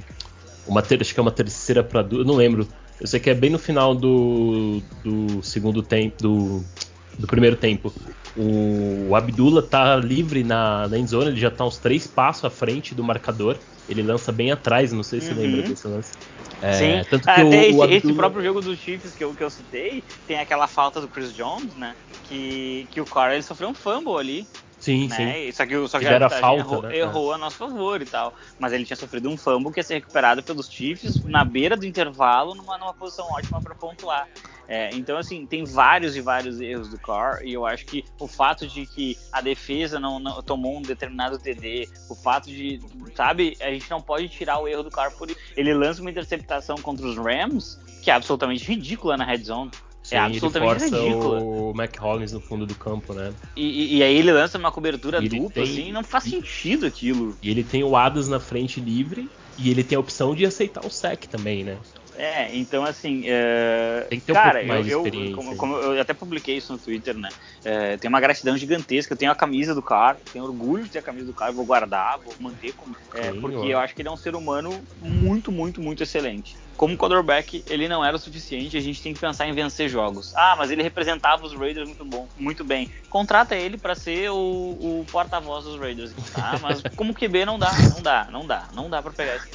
uma ter, acho que é uma terceira para duas, não lembro. Eu sei que é bem no final do, do segundo tempo, do, do primeiro tempo. O, o Abdullah tá livre na, na endzone, ele já tá uns três passos à frente do marcador. Ele lança bem atrás, não sei se uhum. lembra desse lance. É, Sim, tanto que Até o, esse, o Abdullah... esse, próprio jogo dos Chiefs que eu, que eu citei, tem aquela falta do Chris Jones, né? Que, que o Carr ele sofreu um fumble ali. Sim, né? sim. Só que, só que a, falta, errou, né? errou a nosso favor e tal. Mas ele tinha sofrido um fumble que ia ser recuperado pelos Chiefs na beira do intervalo, numa, numa posição ótima para pontuar. É, então, assim, tem vários e vários erros do Carr, e eu acho que o fato de que a defesa não, não, tomou um determinado TD, o fato de, sabe, a gente não pode tirar o erro do Carr por isso. Ele lança uma interceptação contra os Rams, que é absolutamente ridícula na red zone. Sim, é absolutamente ele força ridículo. o Mac Hollins no fundo do campo, né? E, e, e aí ele lança uma cobertura dupla, tem... assim, não faz sentido aquilo. E ele tem o Adams na frente livre e ele tem a opção de aceitar o sec também, né? É, então assim, é... tem que ter cara, um mais eu, como, como, eu até publiquei isso no Twitter, né? É, tem uma gratidão gigantesca. Eu tenho a camisa do cara, tenho orgulho de ter a camisa do cara, vou guardar, vou manter como, é, porque eu acho que ele é um ser humano muito, muito, muito excelente. Como quarterback, ele não era o suficiente. A gente tem que pensar em vencer jogos. Ah, mas ele representava os Raiders muito bom, muito bem. Contrata ele para ser o, o porta-voz dos Raiders, tá? Mas como QB não dá, não dá, não dá, não dá para pegar esse.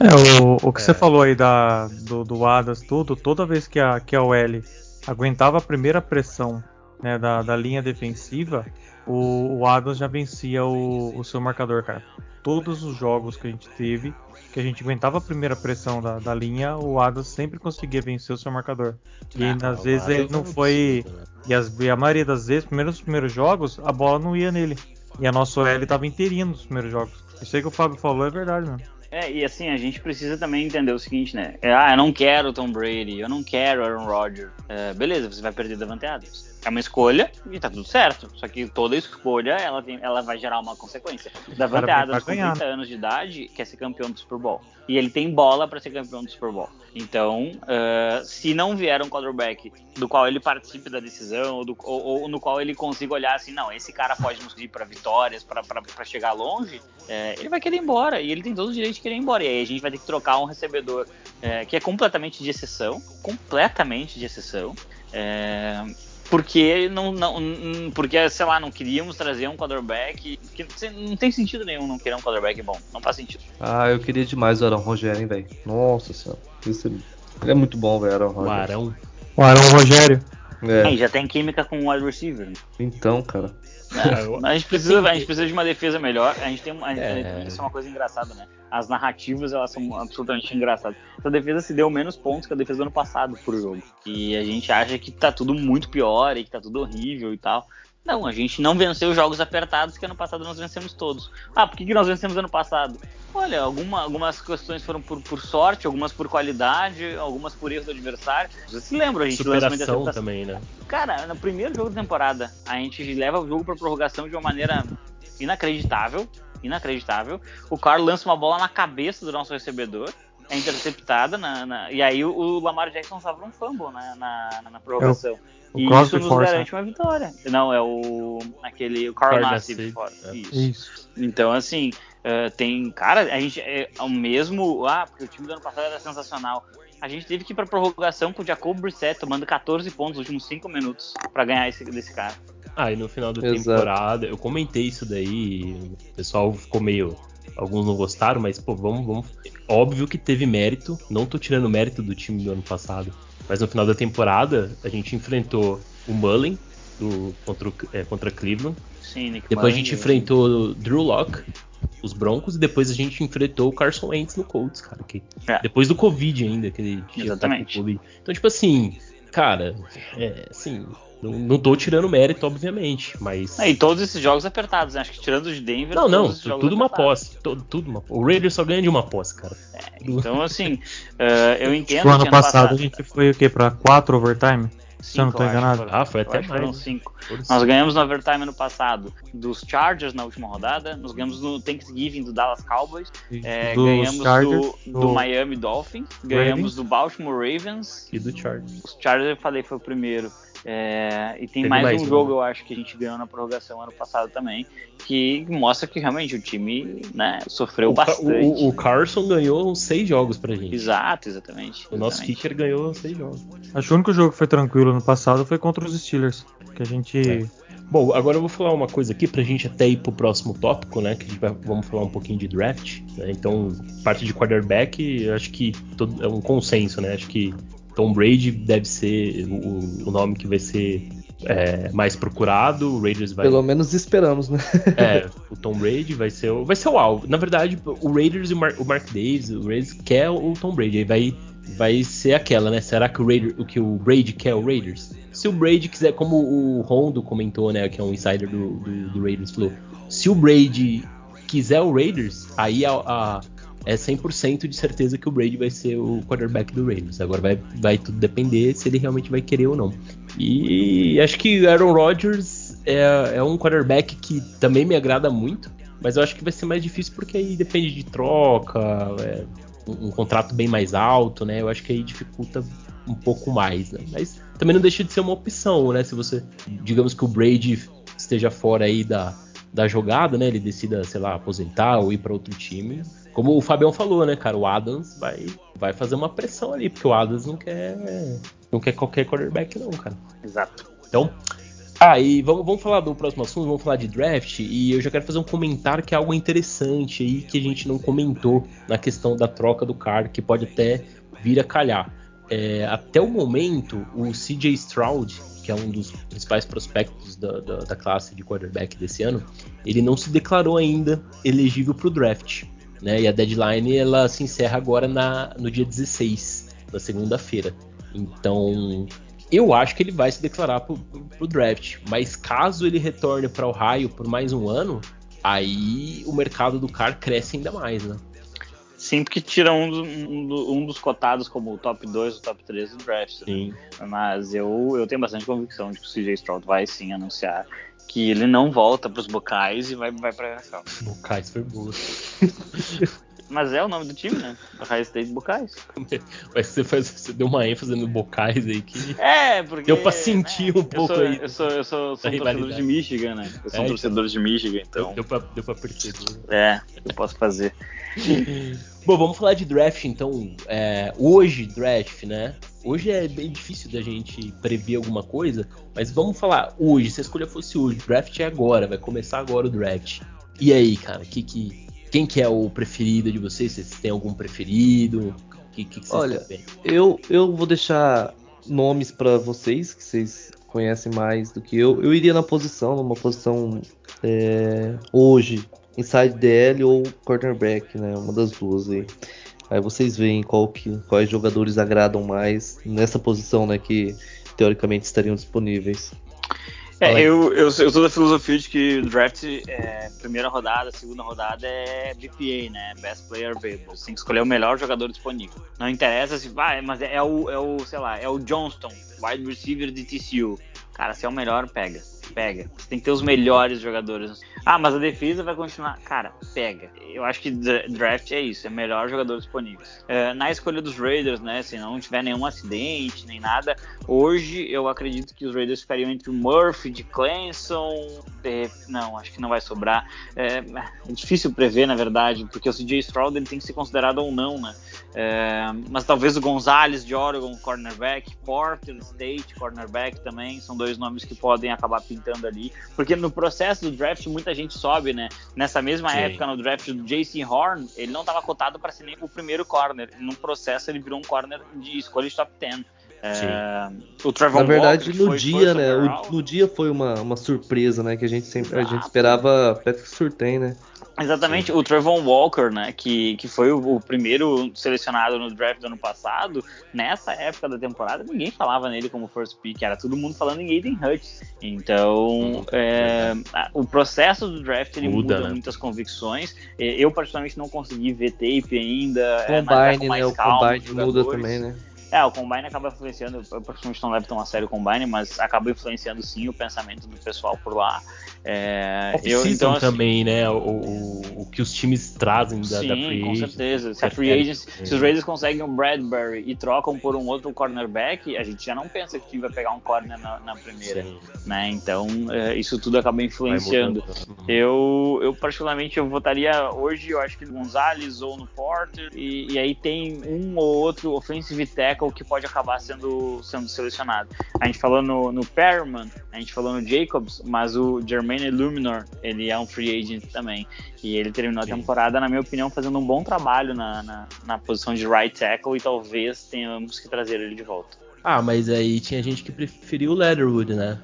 É, o, o que é. você falou aí da, do, do Adas, tudo, toda vez que a, que a OL aguentava a primeira pressão né, da, da linha defensiva, o, o Adams já vencia o, o seu marcador, cara. Todos os jogos que a gente teve, que a gente aguentava a primeira pressão da, da linha, o Adams sempre conseguia vencer o seu marcador. E ah, às vezes ele não foi. Né? E, as, e a maioria das vezes, primeiros primeiros jogos, a bola não ia nele. E a nossa OL estava inteirinha nos primeiros jogos. Isso aí que o Fábio falou é verdade, mano. É, e assim, a gente precisa também entender o seguinte, né? É, ah, eu não quero Tom Brady, eu não quero Aaron Rodgers. É, beleza, você vai perder Davante Adams. É uma escolha e tá tudo certo. Só que toda escolha, ela, tem, ela vai gerar uma consequência. Davante Adams, com 30 né? anos de idade, quer ser campeão do Super Bowl. E ele tem bola para ser campeão do Super Bowl. Então, uh, se não vier um quarterback do qual ele participe da decisão, ou, do, ou, ou, no qual ele consiga olhar assim, não, esse cara pode nos ir para vitórias, para chegar longe, é, ele vai querer ir embora. E ele tem todo o direito de querer ir embora. E aí a gente vai ter que trocar um recebedor é, que é completamente de exceção completamente de exceção. É, porque não, não porque sei lá não queríamos trazer um quarterback que não tem sentido nenhum não querer um quarterback bom não faz sentido ah eu queria demais o Arão Rogério hein velho nossa senhora ele é muito bom velho o Arão o Arão Rogério é. é. já tem química com o wide receiver então cara a, gente precisa, a gente precisa de uma defesa melhor. A gente tem uma, É. Isso é uma coisa engraçada, né? As narrativas elas são absolutamente engraçadas. Essa defesa se deu menos pontos que a defesa do ano passado por jogo. E a gente acha que tá tudo muito pior e que tá tudo horrível e tal. Não, a gente não venceu jogos apertados que ano passado nós vencemos todos. Ah, por que, que nós vencemos ano passado? Olha, alguma- algumas questões foram por, por sorte, algumas por qualidade, algumas por erro do adversário. Você se lembra, a gente Superação também, né? Cara, no primeiro jogo da temporada, a gente leva o jogo pra prorrogação de uma maneira inacreditável. Inacreditável. O Carlos lança uma bola na cabeça do nosso recebedor. É interceptada, na, na- e aí o, o Lamar Jackson sofre um fumble na, na, na prorrogação. O e Crosby isso nos força, garante uma vitória. Não, é o. aquele. O Carl Nassib fora. é. Isso. Isso. Então, assim, eh, tem. Cara, a gente. É, o mesmo. Ah, porque o time do ano passado era sensacional. A gente teve que ir pra prorrogação com o Jacob Brissett tomando 14 pontos nos últimos 5 minutos pra ganhar esse, desse cara. Ah, e no final da Exato. temporada, eu comentei isso daí, o pessoal ficou meio. Alguns não gostaram, mas, pô, vamos, vamos. Óbvio que teve mérito, não tô tirando mérito do time do ano passado. Mas no final da temporada, a gente enfrentou o Mullen do, contra, o- é, contra Cleveland. Sim, Nick Depois a Mullen, gente enfrentou o Drew Locke, os Broncos, e depois a gente enfrentou o Carson Wentz no Colts, cara. Que, É. Depois do Covid ainda, que ele tinha Exatamente. com Covid. Então, tipo assim, cara, é, assim, não, não tô tirando mérito, obviamente, mas. É, e todos esses jogos apertados, né? Acho que tirando os de Denver. Não, não, tudo uma apertados. posse. to- Tudo uma, o Raiders só ganha de uma posse, cara. Então, assim, eh, eu entendo No ano que passado a gente foi o quê? Pra 4 overtime? Se eu não Cinco, tô enganado. foram. Ah, foi até que foram mais. cinco. Foram Nós cinco. ganhamos no overtime ano passado dos Chargers na última rodada, nós ganhamos no Thanksgiving do Dallas Cowboys, é, ganhamos Chargers, do, do do Miami Dolphins, ganhamos do Baltimore Ravens, E do Chargers. os Chargers eu falei foi o primeiro. É, e tem Teve mais, mais um um, jogo, né? eu acho, que a gente ganhou na prorrogação ano passado também, que mostra que realmente o time né, sofreu O, bastante. o- o Carson ganhou uns seis jogos pra gente. Exato, exatamente. O nosso exatamente. kicker ganhou seis jogos. Acho que o único jogo que foi tranquilo no passado foi contra os Steelers. Que a gente. É. Bom, agora eu vou falar uma coisa aqui pra gente até ir pro próximo tópico, né? Que a gente vai, vamos falar um pouquinho de draft. né, Então, parte de quarterback, eu acho que todo- é um consenso, né? Acho que Tom Brady deve ser o, o nome que vai ser é, mais procurado. O Raiders vai. Pelo menos esperamos, né? É, o Tom Brady vai ser o, vai ser o alvo. Na verdade, o Raiders e o, Mar- o Mark Davis, o Raiders quer o Tom Brady. Aí vai, vai ser aquela, né? Será que o, Raider, o que o Brady quer o Raiders? Se o Brady quiser, como o Rondo comentou, né? Que é um insider do, do, do Raiders, falou: se o Brady quiser o Raiders, aí a, a- é 100% de certeza que o Brady vai ser o quarterback do Raiders. Agora vai, vai tudo depender se ele realmente vai querer ou não. E acho que Aaron Rodgers é, é um quarterback que também me agrada muito, mas eu acho que vai ser mais difícil porque aí depende de troca, é, um, um contrato bem mais alto, né? Eu acho que aí dificulta um pouco mais, né? Mas também não deixa de ser uma opção, né? Se você, digamos que o Brady esteja fora aí da, da jogada, né? Ele decida, sei lá, aposentar ou ir para outro time. Como o Fabião falou, né, cara? O Adams vai, vai fazer uma pressão ali, porque o Adams não quer, não quer qualquer quarterback, não, cara. Exato. Então, ah, e vamos, vamos falar do próximo assunto, vamos falar de draft, e eu já quero fazer um comentário que é algo interessante aí que a gente não comentou na questão da troca do cara, que pode até vir a calhar. É, até o momento, o CJ Stroud, que é um dos principais prospectos da, da, da classe de quarterback desse ano, ele não se declarou ainda elegível para o draft. Né? E a deadline ela se encerra agora na, no dia 16, na segunda-feira. Então, eu acho que ele vai se declarar pro, pro, pro draft. Mas caso ele retorne para Ohio por mais um ano, aí o mercado do cara cresce ainda mais, né? Sim, porque tira um, um um dos cotados como o top 2 ou top 3 do draft. né? Sim. Mas eu, eu tenho bastante convicção de que o CJ Stroud vai sim anunciar que ele não volta para os Bocais e vai, vai para a NFL. Bocais foi boa. Mas é o nome do time, né? Ohio State Bocais. Mas você, faz, você deu uma ênfase no Bocais aí que. É, porque. Deu pra sentir um eu pouco sou, aí Eu sou, eu sou, sou um torcedor de Michigan, né? Eu sou É, um torcedor de Michigan, então. Deu, pra, deu pra perceber. É, eu posso fazer. Bom, vamos falar de draft então. É, hoje, draft, né? Hoje é bem difícil da gente prever alguma coisa, mas vamos falar hoje. Se a escolha fosse hoje, draft é agora, vai começar agora o draft. E aí, cara, que, que, quem que é o preferido de vocês? Vocês têm algum preferido? Que, que, Olha? Eu, eu vou deixar nomes pra vocês, que vocês conhecem mais do que eu. Eu iria na posição, numa posição é, hoje, inside DL ou cornerback, né? Uma das duas aí. Aí vocês veem qual que, quais jogadores agradam mais nessa posição, né? Que teoricamente estariam disponíveis. É, eu, eu, eu sou da filosofia de que draft, é, primeira rodada, segunda rodada é BPA, né? Best Player Available. Você tem que escolher o melhor jogador disponível. Não interessa se vai, ah, mas é, é, o, é o, sei lá, é o Johnston, wide receiver de TCU. Cara, se é o melhor, pega pega. Você tem que ter os melhores jogadores. Ah, mas a defesa vai continuar. Cara, pega. Eu acho que draft é isso, é melhor jogador disponível. É, na escolha dos Raiders, né, se não tiver nenhum acidente, nem nada, hoje eu acredito que os Raiders ficariam entre o Murphy de Clemson. De... Não, acho que não vai sobrar. É, é, difícil prever, na verdade, porque o CJ Stroud ele tem que ser considerado ou não, né? É, mas talvez o Gonzalez de Oregon, cornerback, Porter State, cornerback também, são dois nomes que podem acabar pintando ali, porque no processo do draft muita gente sobe, né? Nessa mesma Sim. época, no draft do Jason Horn, ele não estava cotado para ser nem o primeiro corner. No processo, ele virou um corner de escolha de top 10. É, o Trevor Na verdade, Walker, no foi, dia, foi né? O, no dia foi uma, uma surpresa, né? Que a gente sempre a gente esperava Patrick Surtain, né? Exatamente, Sim. o Trevor Walker, né, que, que foi o, o, primeiro selecionado no draft do ano passado, nessa época da temporada, ninguém falava nele como first pick, era todo mundo falando em Aiden Hutch. Então, é, o processo do draft ele muda, muda né? muitas convicções. Eu, particularmente, não consegui ver tape ainda. É, combine, é, né? O combine muda também, né? É, o Combine acaba influenciando, eu praticamente não levo tão a sério o Combine, mas acaba influenciando sim o pensamento do pessoal por lá. É, eu, então, assim, também, né? O, o, o, que os times trazem da, sim, da Free com certeza. Se, a free agents, é. se os Raiders conseguem um Bradbury e trocam por um outro cornerback, a gente já não pensa que o time vai pegar um corner na, na primeira. Sim. Né? Então, é, isso tudo acaba influenciando. Eu, eu, particularmente, eu votaria hoje, eu acho que no Gonzalez ou no Porter, e, e aí tem um ou outro offensive tackle que pode acabar sendo, sendo selecionado. A gente falou no, no Perman, a gente falou no Jacobs, mas o Jermaine Illuminor, ele é um free agent também. E ele terminou a temporada, na minha opinião, fazendo um bom trabalho na, na, na posição de right tackle e talvez tenhamos que trazer ele de volta. Ah, mas aí tinha gente que preferiu o Leatherwood, né?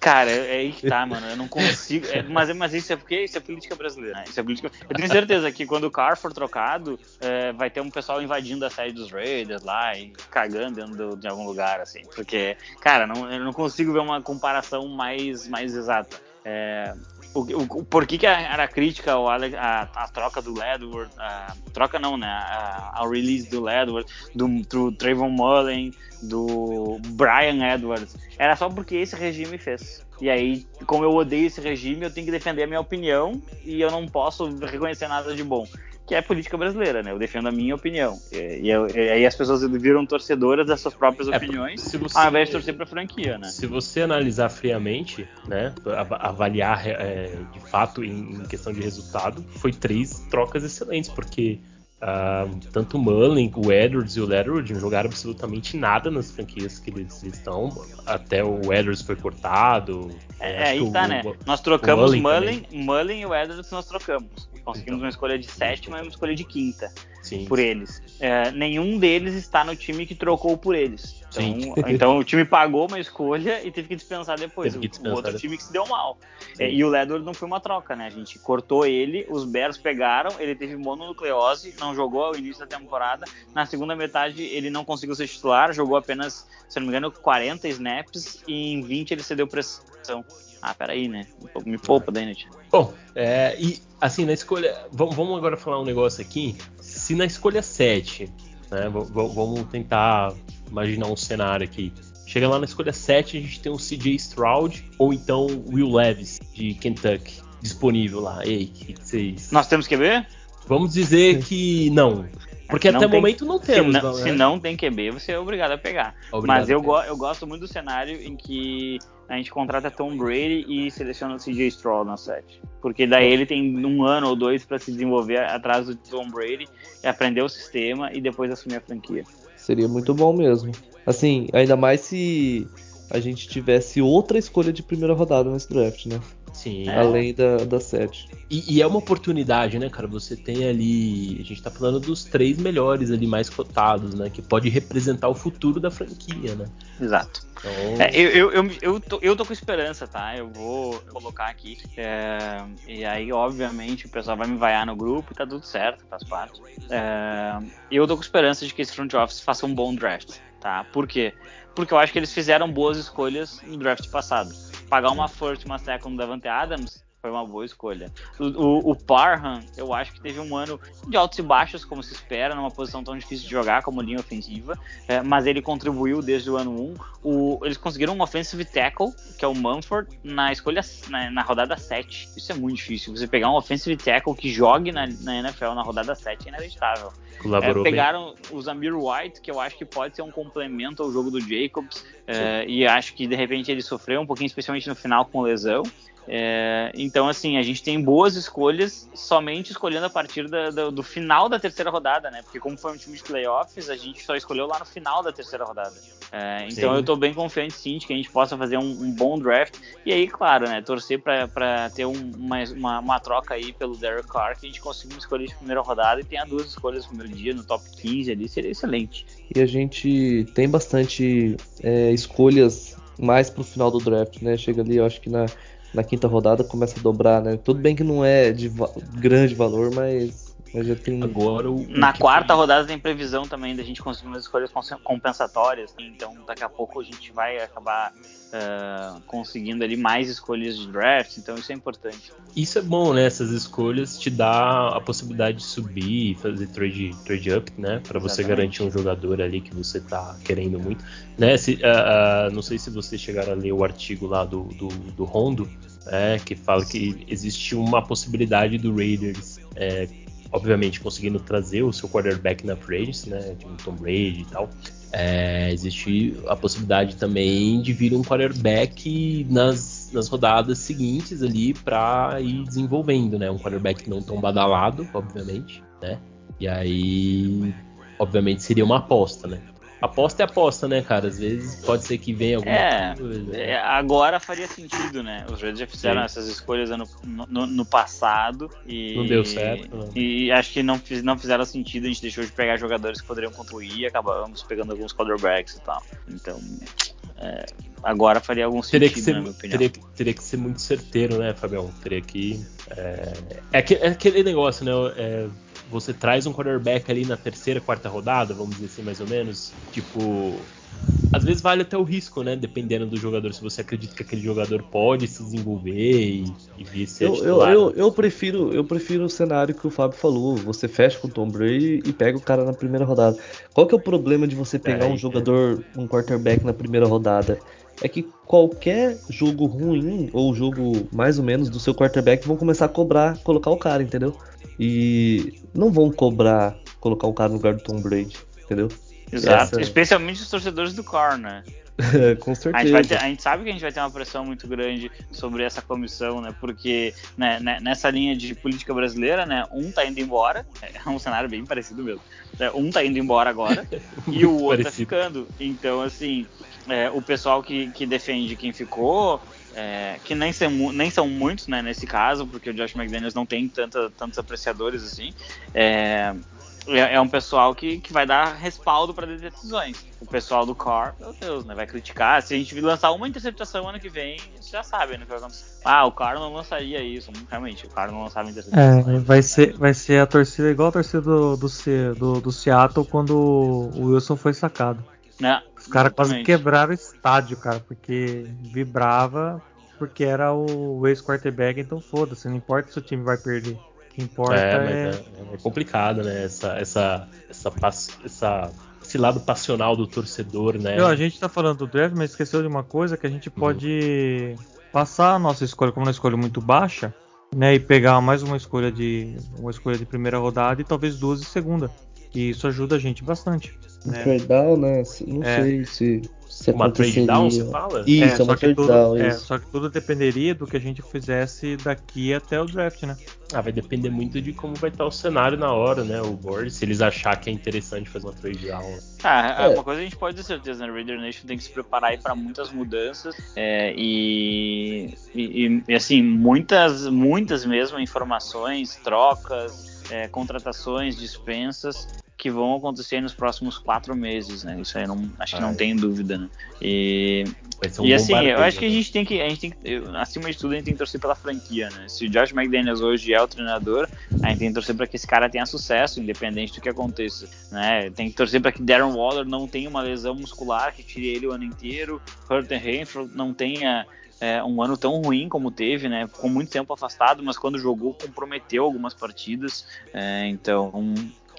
Cara, é aí que tá, mano. Eu não consigo. É, mas, mas isso é porque isso é política brasileira. Né? Isso é política... Eu tenho certeza que quando o Car for trocado, é, vai ter um pessoal invadindo a sede dos Raiders lá e cagando dentro de algum lugar, assim. Porque, cara, não, eu não consigo ver uma comparação mais, mais exata. É, o, o, por que, que era crítica ao a, a, troca do Ledward, a, troca não, né? A, release do Ledward, do, do Trayvon Mullen, do Brian Edwards, era só porque esse regime fez. E aí, como eu odeio esse regime, eu tenho que defender a minha opinião e eu não posso reconhecer nada de bom que é política brasileira, né? Eu defendo a minha opinião. E, aí as pessoas viram torcedoras das suas próprias é, opiniões, você, ao invés de torcer para a franquia, né? Se você analisar friamente, né, avaliar é, de fato em, em, questão de resultado, foi três trocas excelentes, porque uh, tanto o Mullen, o Edwards e o Leatherwood não jogaram absolutamente nada nas franquias que eles estão. Até o Edwards foi cortado. É, é aí tá, o, né? Nós trocamos o Mullen, Mullen, Mullen e o Edwards nós trocamos. Conseguimos então. uma escolha de sétima e uma escolha de quinta Sim. por eles. É, nenhum deles está no time que trocou por eles. Então, então, o time pagou uma escolha e teve que dispensar depois. Que dispensar o outro depois. time que se deu mal. É, e o Ledward não foi uma troca, né? A gente cortou ele, os Bears pegaram, ele teve mononucleose, não jogou ao início da temporada. Na segunda metade ele não conseguiu ser titular, jogou apenas, se não me engano, 40 snaps e em 20 ele cedeu pressão. Ah, peraí, né? Me poupa, Dennett. Bom, é, e assim, na escolha. Vamos agora falar um negócio aqui. Se na escolha 7, né? Vamos tentar imaginar um cenário aqui. Chega lá na escolha 7, a gente tem o CJ Stroud ou então Will Levis, de Kentucky, disponível lá. Ei, o que, vocês. Nós temos que ver? Vamos dizer que não. Porque não até o momento não temos. Se não, não, né? se não tem QB, você é obrigado a pegar. Obrigado Mas eu, go eu gosto muito do cenário em que a gente contrata Tom Brady e seleciona o CJ Stroll na 7. Porque daí ele tem um ano ou dois para se desenvolver atrás do Tom Brady e aprender o sistema e depois assumir a franquia. Seria muito bom mesmo. Assim, ainda mais se a gente tivesse outra escolha de primeira rodada nesse draft, né? Sim. Além da, da 7. E, e, é uma oportunidade, né, cara? Você tem ali. A gente tá falando dos três melhores ali, mais cotados, né? Que pode representar o futuro da franquia, né? Exato. Então... É, eu, eu, eu, eu, tô, eu tô com esperança, tá? Eu vou colocar aqui. É, e aí, obviamente, o pessoal vai me vaiar no grupo e tá tudo certo, faz parte. É, eu tô com esperança de que esse front office faça um bom draft, tá? Por quê? Porque eu acho que eles fizeram boas escolhas no draft passado. Pagar uma first uma second da Davante Adams foi uma boa escolha. O, o, o, Parham, eu acho que teve um ano de altos e baixos, como se espera, numa posição tão difícil de jogar como linha ofensiva, é, mas ele contribuiu desde o ano 1. O, eles conseguiram um offensive tackle, que é o Mumford, na escolha na, na, rodada 7. Isso é muito difícil. Você pegar um offensive tackle que jogue na, na NFL na rodada 7 é inacreditável. É, pegaram bem. o Zamir White, que eu acho que pode ser um complemento ao jogo do Jacobs, é, e acho que de repente ele sofreu um pouquinho, especialmente no final com lesão. É, então, assim, a gente tem boas escolhas somente escolhendo a partir da, da, do final da terceira rodada, né? Porque como foi um time de playoffs, a gente só escolheu lá no final da terceira rodada. É, então sim. eu tô bem confiante, sim, de que a gente possa fazer um, um bom draft. E aí, claro, né? Torcer para ter um, uma, uma, uma, troca aí pelo Derek Carr, que a gente consiga uma escolha de primeira rodada e tenha duas escolhas no primeiro dia, no top 15 ali, seria excelente. E a gente tem bastante é, escolhas mais pro final do draft, né? Chega ali, eu acho que na na quinta rodada começa a dobrar, né? Tudo bem que não é de va grande valor, mas, mas já tem. Agora o. Na quarta rodada tem previsão também da gente conseguir umas escolhas compensatórias. Então daqui a pouco a gente vai acabar uh, conseguindo ali mais escolhas de draft. Então isso é importante. Isso é bom, né? Essas escolhas te dá a possibilidade de subir, fazer trade, trade up, né? Para você garantir um jogador ali que você tá querendo muito. Né? Se, uh, uh, não sei se vocês chegaram a ler o artigo lá do, do, do Rondo é, que fala que existe uma possibilidade do Raiders, é, obviamente, conseguindo trazer o seu quarterback na free né, de um Tom Brady e tal. É, existe a possibilidade também de vir um quarterback nas, nas rodadas seguintes ali para ir desenvolvendo, né, um quarterback não tão badalado, obviamente, né, e aí, obviamente, seria uma aposta, né. Aposta é aposta, né, cara? Às vezes pode ser que venha alguma é, coisa. É, agora faria sentido, né? Os Raiders já fizeram Sim. essas escolhas no, no, no, passado e. Não deu certo. E acho que não, fiz, não fizeram sentido. A gente deixou de pegar jogadores que poderiam contribuir e acabamos pegando alguns quarterbacks e tal. Então. É, agora faria algum teria sentido, que ser, na minha opinião. Teria, teria, que ser muito certeiro, né, Fabião? Teria que. É, é, é aquele negócio, né? É, você traz um quarterback ali na terceira, quarta rodada, vamos dizer assim, mais ou menos, tipo, às vezes vale até o risco, né? Dependendo do jogador, se você acredita que aquele jogador pode se desenvolver e, e vir ser eu, eu, eu, eu, prefiro eu prefiro o cenário que o Fábio falou. Você fecha com o Tom Brady e pega o cara na primeira rodada. Qual que é o problema de você pegar é, um jogador, um quarterback na primeira rodada? É que qualquer jogo ruim ou jogo mais ou menos do seu quarterback vão começar a cobrar, colocar o cara, entendeu? E não vão cobrar colocar o cara no lugar do Tom Brady, entendeu? Exato, Essa... especialmente os torcedores do Core, né? Com certeza. A gente, ter, a gente, sabe que a gente vai ter uma pressão muito grande sobre essa comissão, né? Porque né, né nessa linha de política brasileira, né? Um tá indo embora, é um cenário bem parecido mesmo. É, um tá indo embora agora e o outro tá parecido. tá ficando. Então, assim, é, o pessoal que, que defende quem ficou é, que nem são, nem são muitos, né, nesse caso, porque o Josh McDaniels não tem tanta, tantos apreciadores assim. É, é, é um pessoal que, que vai dar respaldo para decisões. O pessoal do Car, meu Deus, né, vai criticar. Se a gente lançar uma interceptação ano que vem, você já sabe, né. Ah, o Car não lançaria isso. Realmente, o Car não lançava interceptação. É, vai ser, vai ser a torcida igual a torcida do, do, do, do Seattle quando o Wilson foi sacado. É, Os caras quase quebraram o estádio, cara, porque vibrava porque era o ex-quarterback, então foda-se, não importa se o time vai perder. O que importa é. É, é, complicado, né? Essa, essa, essa, essa, esse lado passional do torcedor, né? a gente tá falando do draft, mas esqueceu de uma coisa que a gente pode uhum. passar a nossa escolha como uma escolha muito baixa, né? E pegar mais uma escolha de uma escolha de primeira rodada e talvez duas de segunda. E isso ajuda a gente bastante. Um né? trade down, né? Não É. sei se, se Uma trade down, você aconteceria. fala? Isso, é, só, uma que trade tudo, down, é, isso. só que tudo dependeria do que a gente fizesse daqui até o draft, né? Ah, vai depender muito de como vai estar o cenário na hora, né? O board, se eles achar que é interessante fazer uma trade down. Ah, É. uma coisa a gente pode ter certeza, né? Raider Nation tem que se preparar aí para muitas mudanças é, e, e- e, assim, muitas, muitas mesmo informações, trocas, é, contratações, dispensas que vão acontecer nos próximos quatro meses, né? Isso aí não, acho que não Ah, é. tem dúvida, né? E, um e assim, eu acho que a né? gente tem que, a gente tem que, acima de tudo, a gente tem que torcer pela franquia, né? Se o Josh McDaniels hoje é o treinador, a gente tem que torcer para que esse cara tenha sucesso, independente do que aconteça, né? Tem que torcer para que Darren Waller não tenha uma lesão muscular que tire ele o ano inteiro, Hunter Renfro não tenha é, um ano tão ruim como teve, né? Ficou muito tempo afastado, mas quando jogou comprometeu algumas partidas, é, então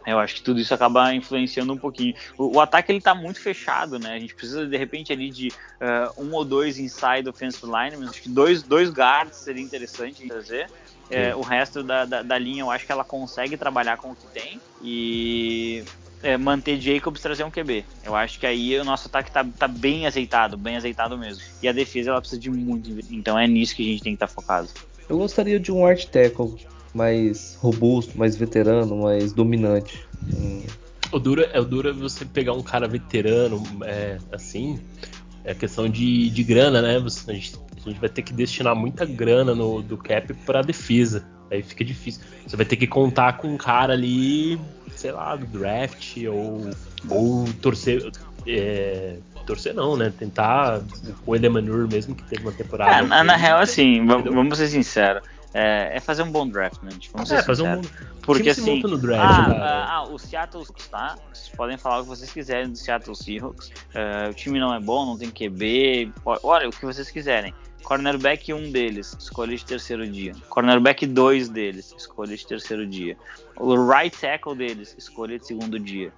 eu acho que tudo isso acaba influenciando um pouquinho. O, o ataque ele tá muito fechado, né? A gente precisa de repente ali de eh, um ou dois inside offensive linemen. Acho que dois, dois guards seria interessante trazer. Eh, o resto da, da, da linha eu acho que ela consegue trabalhar com o que tem e eh, manter Jacobs trazer um QB. Eu acho que aí o nosso ataque tá, tá bem azeitado, bem azeitado mesmo. E a defesa ela precisa de muito, então é nisso que a gente tem que estar focado. Eu gostaria de um art tackle mais robusto, mais veterano, mais dominante. Hum, O duro, é o duro é você pegar um cara veterano, é, assim, é questão de, de grana, né? Você- a, gente, a gente vai ter que destinar muita grana no, do cap pra defesa. Aí fica difícil. Você vai ter que contar com um cara ali, sei lá, do draft, ou, ou torcer. é, torcer não, né? Tentar o Edemanur mesmo que teve uma temporada. É, na, real, assim, vamos ser sinceros. É, é fazer um bom draft, né? gente? Vamos ser É, fazer um. sinceros. Porque assim. draft, ah, cara. ah, ah, o Seattle tá? Vocês podem falar o que vocês quiserem do Seattle Seahawks. É, o time não é bom, não tem QB. Olha, o que vocês quiserem. Cornerback um deles, escolha de terceiro dia. Cornerback dois deles, escolha de terceiro dia. O right tackle deles, escolha de segundo dia.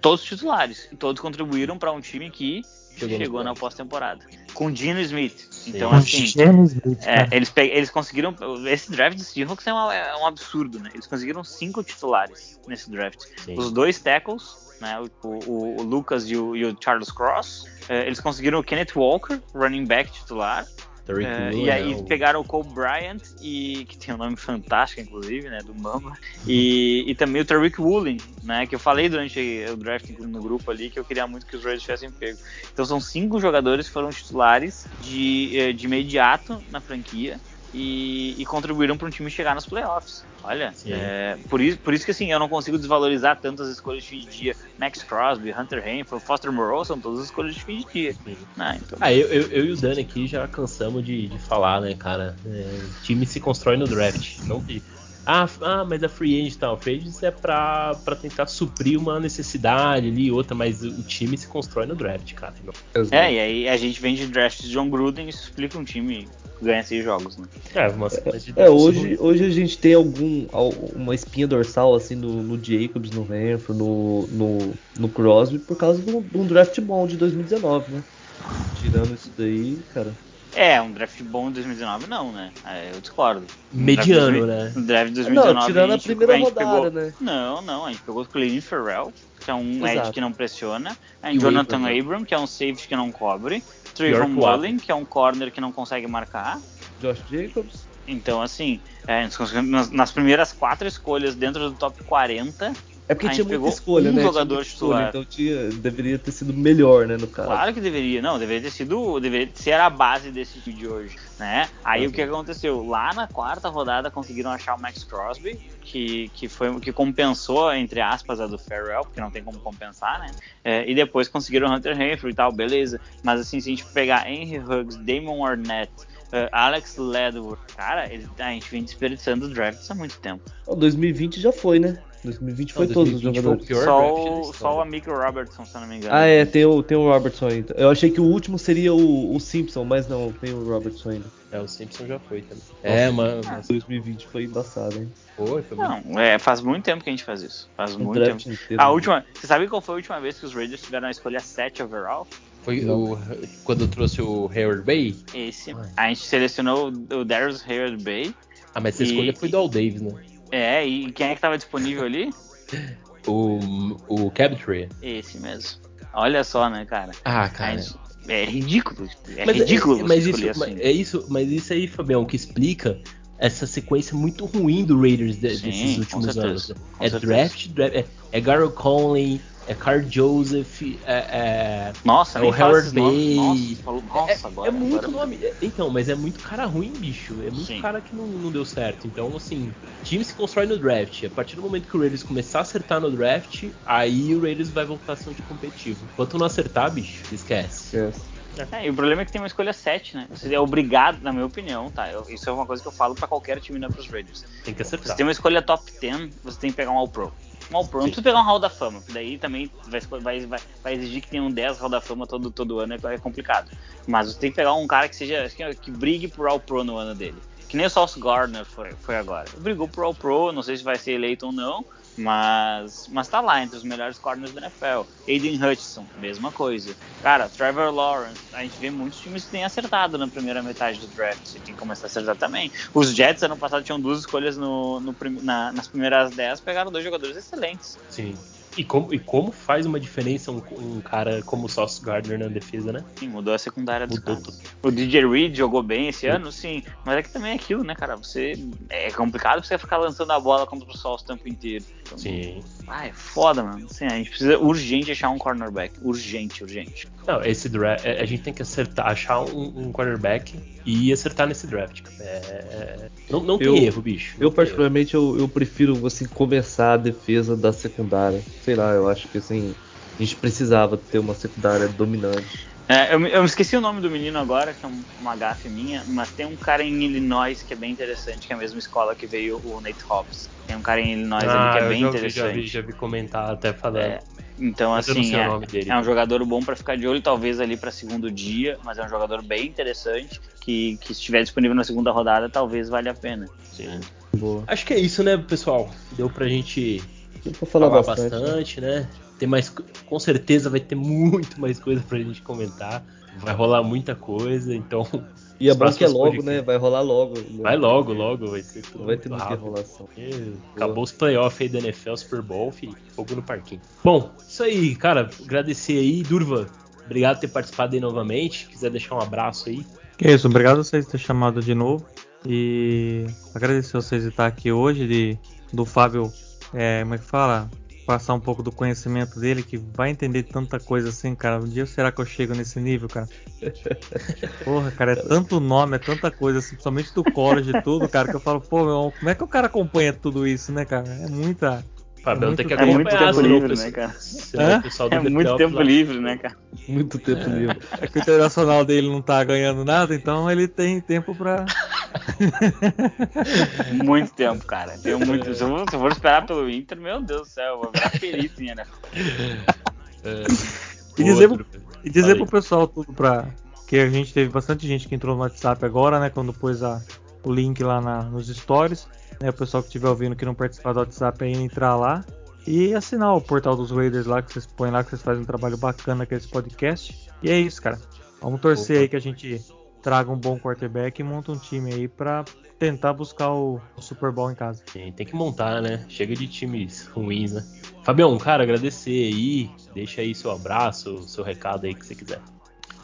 Todos titulares. E Todos contribuíram para um time que Chegou chegou, na pós-temporada. Com Dino Smith. Então, assim. Geno Smith, É, eles, eles conseguiram. Esse draft do Seahawks é, uma- é um absurdo, né? Eles conseguiram cinco titulares nesse draft. Sim. Os dois tackles, né? O, o- o Lucas e o, e o Charles Cross. é, eles conseguiram o Kenneth Walker, running back titular. É, e aí né, o- pegaram o Cole Bryant, e, que tem um nome fantástico, inclusive, né? Do Mamba. E, e também o Tariq Woolen, né? Que eu falei durante o draft no grupo ali que eu queria muito que os Raiders tivessem pego. Então são cinco jogadores que foram titulares de, eh, de imediato na franquia e, e contribuíram para um time chegar nos playoffs. Olha, é, por, isso, por isso que assim, eu não consigo desvalorizar tantas escolhas de fim de dia. Max Crosby, Hunter Renfro, Foster Moreau são todas escolhas de fim de dia. Ah, então, Ah, eu, eu, eu e o Dani aqui já cansamos de, de falar, né, cara? É, time se constrói no draft. Não de. Ah, ah, mas a free agent tal. Free agent é pra, pra tentar suprir uma necessidade ali, outra, mas o time se constrói no draft, cara. é, e aí a gente vem de draft de John Gruden e isso explica um time ganha seis jogos, né? É, de É, drafts hoje, hoje a gente tem algum al- uma espinha dorsal assim no, no Jacobs, no Renfro, no, no, no Crosby por causa de um, de um draft bom de 2019, né? Tirando isso daí, cara. É, um draft bom em 2019 não, né? É, eu discordo. Mediano, No né? No draft de 2019 Não, tirando a gente- primeira rodada, pegou... né? Não, não, a gente pegou o Clelin Ferrell, que é um Exato. edge que não pressiona, a Jonathan Abram? Abram, que é um safety que não cobre, Trayvon Abram. Mullen, que é um corner que não consegue marcar. Josh Jacobs. Então, assim, é, nas primeiras quatro escolhas dentro do top 40, É porque tinha muita escolha, um né? Tinha jogador muita escolha, então tinha, deveria ter sido melhor, né, no caso. Claro que deveria, não, deveria ter sido, deveria ser a base desse time de hoje, né? Aí o que aconteceu? Lá na quarta rodada conseguiram achar o Max Crosby, que, que foi que compensou, entre aspas, a do Farrell, porque não tem como compensar, né? É, e depois conseguiram o Hunter Renfrew e tal, beleza. Mas assim, se a gente pegar Henry Huggs, Damon Arnett, eh, Alex Ledwood, cara, ele- a gente vem desperdiçando drafts há muito tempo. Ó, 2020 já foi, né? 2020 foi Não, todos os 2020 foi o jogadores. pior Só o, só o Amico Robertson, se eu não me engano. Ah, é, tem o, tem o Robertson ainda. Eu achei que o último seria o, o Simpson, mas não, tem o Robertson ainda. É, o Simpson já foi também. É, mano, mas 2020 foi embaçado, hein? foi, foi muito. Não, é, faz muito tempo que a gente faz isso. Faz Um muito tempo. inteiro. A última. Você sabe qual foi a última vez que os Raiders tiveram a escolha 7 overall? Foi o, quando eu trouxe o Harold Bay. Esse. Ai. A gente selecionou o Darius Hayward Bay. Ah, mas essa E- escolha foi do Al Davis, né? É, e quem é que tava disponível ali? O, o Cabtree. Esse mesmo. Olha só, né, cara? Ah, cara. Mas é ridículo. É mas ridículo é, mas isso, assim. é isso, mas isso aí, Fabião, que explica essa sequência muito ruim do Raiders de- Sim, desses últimos anos. É certeza. draft, draft é, é Garrett Conley, é Carl Joseph, é, é, Nossa, é o Howard. Bay. Nossa, falou, nossa, é, agora. é muito agora- nome. é- Então, mas é muito cara ruim, bicho. É muito Sim. cara que não, não deu certo. Então, assim, time se constrói no draft. A partir do momento que o Raiders começar a acertar no draft, aí o Raiders vai voltar a ser um time competitivo. Enquanto não acertar, bicho, esquece. Yes. É, e o problema é que tem uma escolha 7, né? Você é obrigado, na minha opinião, tá? Eu- isso é uma coisa que eu falo pra qualquer time não é pros Raiders. Tem que Você acertar. tem uma escolha top 10, você tem que pegar um All-Pro. Um All-Pro, não precisa pegar um Hall da Fama, porque daí também vai, vai, vai, vai exigir que tenha um 10 Hall da Fama todo, todo ano, é é complicado. Mas você tem que pegar um cara que seja que, que brigue por All-Pro no ano dele. Que nem o Sauce Gardner foi, foi agora. Brigou por All-Pro, não sei se vai ser eleito ou não, mas, mas tá lá entre os melhores corners da NFL. Aiden Hutchinson, mesma coisa. Cara, Trevor Lawrence, a gente vê muitos times que têm acertado na primeira metade do draft. Você tem que começar a acertar também. Os Jets ano passado tinham duas escolhas no, no na- nas primeiras 10, pegaram dois jogadores excelentes. Sim. E como, e como faz uma diferença um, um cara como o Sauce Gardner na defesa, né? Sim, mudou a secundária dos Mudou. O DJ Reed jogou bem esse ano, sim. Mas é que também é aquilo, né, cara? Você. É complicado você ficar lançando a bola contra o sol o tempo inteiro. Então, Sim. Ah, é foda, mano. Sim, a gente precisa urgente achar um cornerback. Urgente, urgente. Não, esse draft, é, a gente tem que acertar, achar um, um quarterback e acertar nesse draft. cara. É, não, não tem Eu- erro, bicho. Não Eu tem particularmente eu, eu prefiro assim começar a defesa da secundária. Sei lá, eu acho que assim a gente precisava ter uma secundária dominante. É, eu, me- eu esqueci o nome do menino agora, que é um- uma gafe minha, mas tem um cara em Illinois que é bem interessante, que é a mesma escola que veio o Nate Hobbs. Tem um cara em Illinois ali Ah, que é eu bem já vi, interessante. já vi, já vi comentar até falando. É, então, Mas assim, é, nome dele. é um jogador bom pra ficar de olho, talvez ali pra segundo dia, mas é um jogador bem interessante, que, que se estiver disponível na segunda rodada, talvez valha a pena. Sim. Boa. Acho que é isso, né, pessoal? Deu pra gente Deu pra falar, falar, bastante. bastante, né? né? Tem mais, co- com certeza vai ter muito mais coisa pra gente comentar. Vai rolar muita coisa, então E bom que é logo, podcasts. né? Vai rolar logo. vai logo, logo, vai ser tudo Não vai ter muita rápido. enrolação. Acabou os playoffs aí da NFL, Super Bowl, filho, fogo no parquinho. Bom, isso aí, cara. Agradecer aí, Durva. Obrigado por ter participado aí novamente. Quiser deixar um abraço aí. Que isso, obrigado a vocês por ter chamado de novo. E agradecer a vocês de estar aqui hoje, de, do Fábio, é, como é que fala? Passar um pouco do conhecimento dele, que vai entender tanta coisa assim, cara. Um dia será que eu chego nesse nível, cara? Porra, cara, é tanto nome, é tanta coisa, assim, principalmente do college e tudo, cara, que eu falo, pô, meu, como é que o cara acompanha tudo isso, né, cara? É muita. Fabião muito tem que tempo. É muito acompanhar, tempo livre, né, cara? do É muito tempo lá- livre, né, cara? Muito tempo livre. É que o internacional dele não tá ganhando nada, então ele tem tempo pra. Muito tempo, cara. Tem muito. Se eu, for- se eu for esperar pelo Inter, meu Deus do céu, eu vou virar perito em NFL. É, E dizer, outro, E dizer pro pessoal tudo pra. Que a gente teve bastante gente que entrou no WhatsApp agora, né? Quando pôs a, o link lá na- nos stories. Né, o pessoal que estiver ouvindo que não participar do WhatsApp aí entrar lá. E assinar o portal dos Raiders lá, que vocês põem lá, que vocês fazem um trabalho bacana com esse podcast. E é isso, cara. Vamos torcer Opa. aí que a gente traga um bom quarterback e monta um time aí pra tentar buscar o, o Super Bowl em casa. Tem, tem que montar, né? Chega de times ruins, né? Fabião, cara, agradecer aí. Deixa aí seu abraço, seu recado aí que você quiser.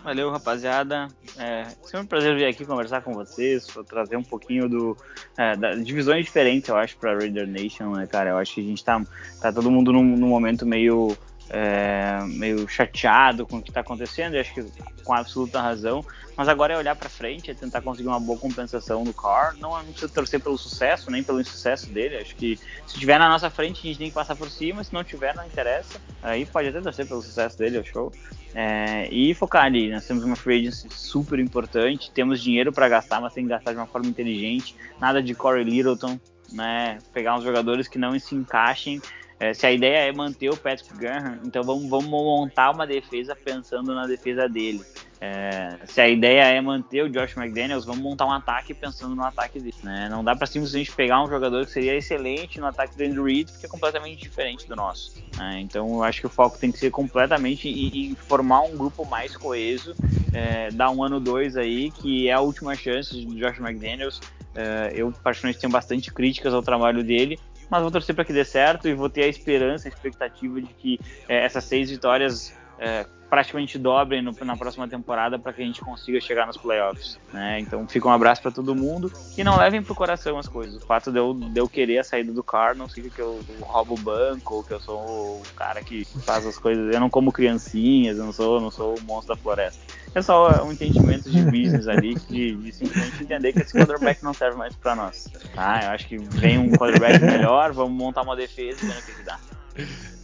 Valeu, rapaziada. É sempre um prazer vir aqui conversar com vocês, trazer um pouquinho do é, da, divisões diferentes, eu acho, para Raider Nation, né, cara? Eu acho que a gente tá, tá todo mundo num, num momento meio é, meio chateado com o que tá acontecendo, e acho que com absoluta razão. Mas agora é olhar para frente, é tentar conseguir uma boa compensação no car. Não, não precisa torcer pelo sucesso, nem pelo insucesso dele. Acho que se tiver na nossa frente, a gente tem que passar por cima. Se não tiver, não interessa. Aí pode até torcer pelo sucesso dele, é show. É, e focar ali. Nós temos uma free agency super importante, temos dinheiro para gastar, mas tem que gastar de uma forma inteligente. Nada de Corey Littleton, né? Pegar uns jogadores que não se encaixem. É, se a ideia é manter o Patrick Graham, então vamos, vamos montar uma defesa pensando na defesa dele. É, se a ideia é manter o Josh McDaniels, vamos montar um ataque pensando no ataque dele. Né? Não dá para simplesmente pegar um jogador que seria excelente no ataque do Andrew Reid, porque é completamente diferente do nosso. né? então eu acho que o foco tem que ser completamente em, formar um grupo mais coeso, é, dar um ano dois aí, que é a última chance do Josh McDaniels. É, eu particularmente tenho bastante críticas ao trabalho dele, mas vou torcer para que dê certo e vou ter a esperança, a expectativa de que é, essas seis vitórias é, praticamente dobrem no, na próxima temporada para que a gente consiga chegar nos playoffs. Né? Então fica um abraço para todo mundo e não levem pro coração as coisas. O fato de eu, de eu querer a saída do car não significa que eu roubo o banco ou que eu sou o cara que faz as coisas. Eu não como criancinhas, eu não sou, não sou o monstro da floresta. É só um entendimento de business ali, de, de simplesmente entender que esse quarterback não serve mais para nós. Tá? Eu acho que vem um quarterback melhor, vamos montar uma defesa e ver o que, que dá.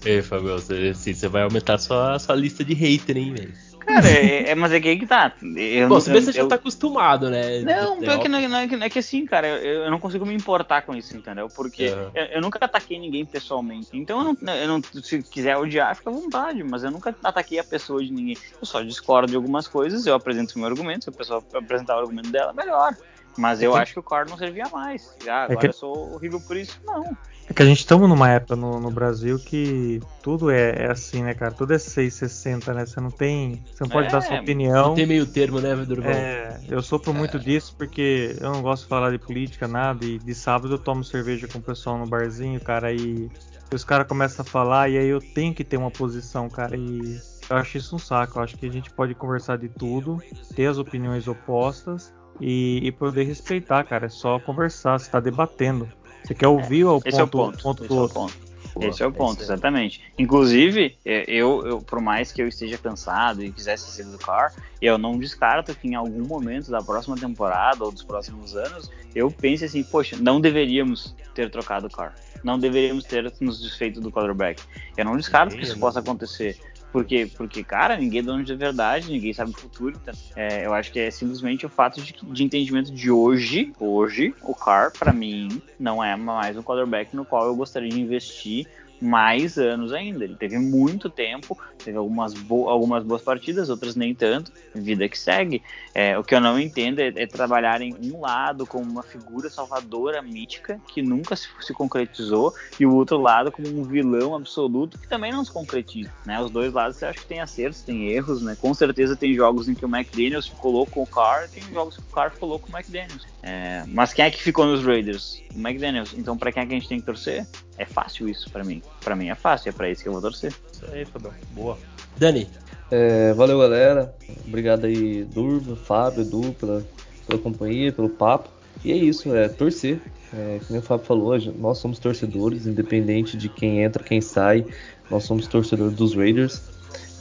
Ei, Fabio, você, assim, você vai aumentar sua, sua lista de hater, hein, velho? Cara, é, é, mas é que aí que tá. Eu, Bom, se bem você já tá acostumado, né? Não, pior que não, não, é, não é que assim, cara, eu, eu, não consigo me importar com isso, entendeu? Porque uhum. eu, eu, nunca ataquei ninguém pessoalmente. Então eu não, eu não, se quiser odiar, fica à vontade, mas eu nunca ataquei a pessoa de ninguém. Eu só discordo de algumas coisas, eu apresento o meu argumento, se a pessoa apresentar o argumento dela, melhor. Mas eu acho que o Core não servia mais. Ah, agora é que... eu sou horrível por isso. Não. É que a gente estamos numa época no, no Brasil que tudo é, é, assim, né, cara? Tudo é 660, né? Você não tem. Você não pode é, dar sua opinião. Não tem meio termo, né, Durval? É, eu sofro muito disso porque eu não gosto de falar de política, nada. E de sábado eu tomo cerveja com o pessoal no barzinho, cara, e os caras começam a falar e aí eu tenho que ter uma posição, cara. E eu acho isso um saco. Eu acho que a gente pode conversar de tudo, ter as opiniões opostas e, e poder respeitar, cara. É só conversar, você tá debatendo. Você quer ouvir é, o, ponto, é o ponto, ponto do outro. É o ponto. Esse é o ponto, exatamente. Inclusive, é, eu, eu, por mais que eu esteja cansado e quisesse ser do car, eu não descarto que em algum momento da próxima temporada ou dos próximos anos, eu pense assim, poxa, não deveríamos ter trocado o car. Não deveríamos ter nos desfeito do quarterback. Eu não descarto que isso possa acontecer. Porque, porque, cara, ninguém é dono de verdade, ninguém sabe o futuro. Então, é, eu acho que é simplesmente o fato de, de entendimento de hoje. Hoje, o Carr, para mim, não é mais um quarterback no qual eu gostaria de investir mais anos ainda. Ele teve muito tempo, teve algumas, bo algumas boas partidas, outras nem tanto. Vida que segue. É, o que eu não entendo é, é, trabalhar em um lado como uma figura salvadora mítica que nunca se, se, concretizou e o outro lado como um vilão absoluto que também não se concretiza. Né? Os dois lados você acha que tem acertos, tem erros, né? Com certeza tem jogos em que o McDaniels ficou louco com o Carr, tem jogos que o Carr ficou louco com o McDaniels. É, mas quem é que ficou nos Raiders? O McDaniels. Então, para quem é que a gente tem que torcer? É fácil isso para mim. Para mim é fácil, é para isso que eu vou torcer. Isso aí, Fabão. Boa. Dani. É, valeu, galera. Obrigado aí, Durva, Fábio, Edu, pela, pela companhia, pelo papo. E é isso, é torcer. É, como o Fábio falou, nós somos torcedores, independente de quem entra, quem sai. Nós somos torcedores dos Raiders.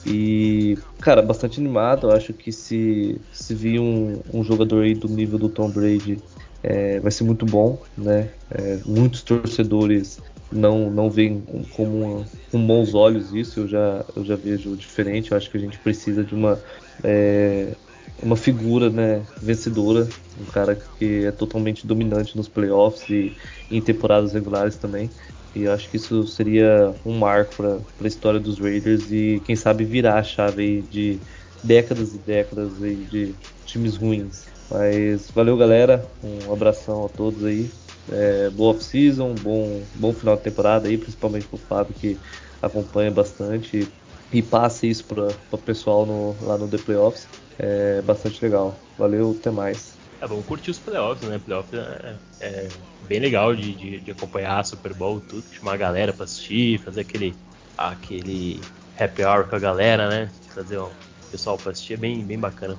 E, cara, bastante animado. Eu acho que se, se vir um, um jogador aí do nível do Tom Brady, é, vai ser muito bom, né? É, muitos torcedores não, não veem como uma, com bons olhos isso, eu já, eu já vejo diferente. Eu acho que a gente precisa de uma, é, uma figura né, vencedora, um cara que é totalmente dominante nos playoffs e em temporadas regulares também. E acho que isso seria um marco para a história dos Raiders e quem sabe virar a chave de décadas e décadas de times ruins. Mas valeu galera, um abração a todos aí. É, boa off-season, bom, bom final de temporada aí, principalmente pro Fábio que acompanha bastante e passe isso para o pessoal no, lá no The Playoffs. É bastante legal. Valeu, até mais. É bom curtir os playoffs, né? Playoffs é, é bem legal de, de, de, acompanhar Super Bowl, tudo, chamar a galera pra assistir, fazer aquele, aquele happy hour com a galera, né? Trazer o pessoal pra assistir, é bem, bem bacana.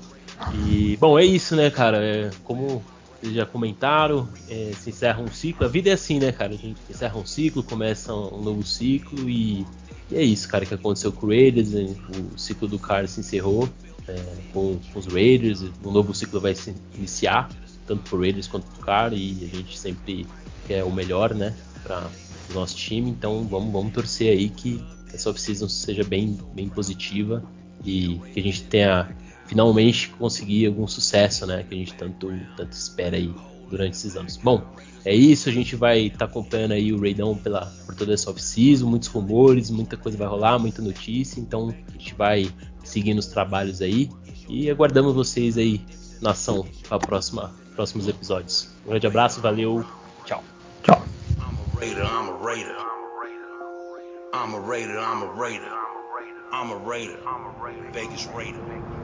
E, bom, é isso, né, cara? É, como vocês já comentaram, é, se encerra um ciclo. A vida é assim, né, cara? A gente encerra um ciclo, começa um novo ciclo e, e é isso, cara, que aconteceu com o Raiders. Né? O ciclo do cara se encerrou é, com, com, os Raiders. Um novo ciclo vai se iniciar, tanto pro Raiders quanto pro cara, e a gente sempre quer o melhor, né, para o nosso time. Então vamos, vamos torcer aí que essa off-season seja bem, bem positiva e que a gente tenha finalmente conseguir algum sucesso, né? Que a gente tanto, tanto espera aí durante esses anos. Bom, é isso, a gente vai estar tá acompanhando aí o Raidão pela, por toda essa off-season, muitos rumores, muita coisa vai rolar, muita notícia, então a gente vai seguindo os trabalhos aí e aguardamos vocês aí na ação para próxima próximos episódios. Um grande abraço, valeu, tchau. Tchau. I'm a Raider, I'm a Raider. I'm a Raider. Vegas Raider.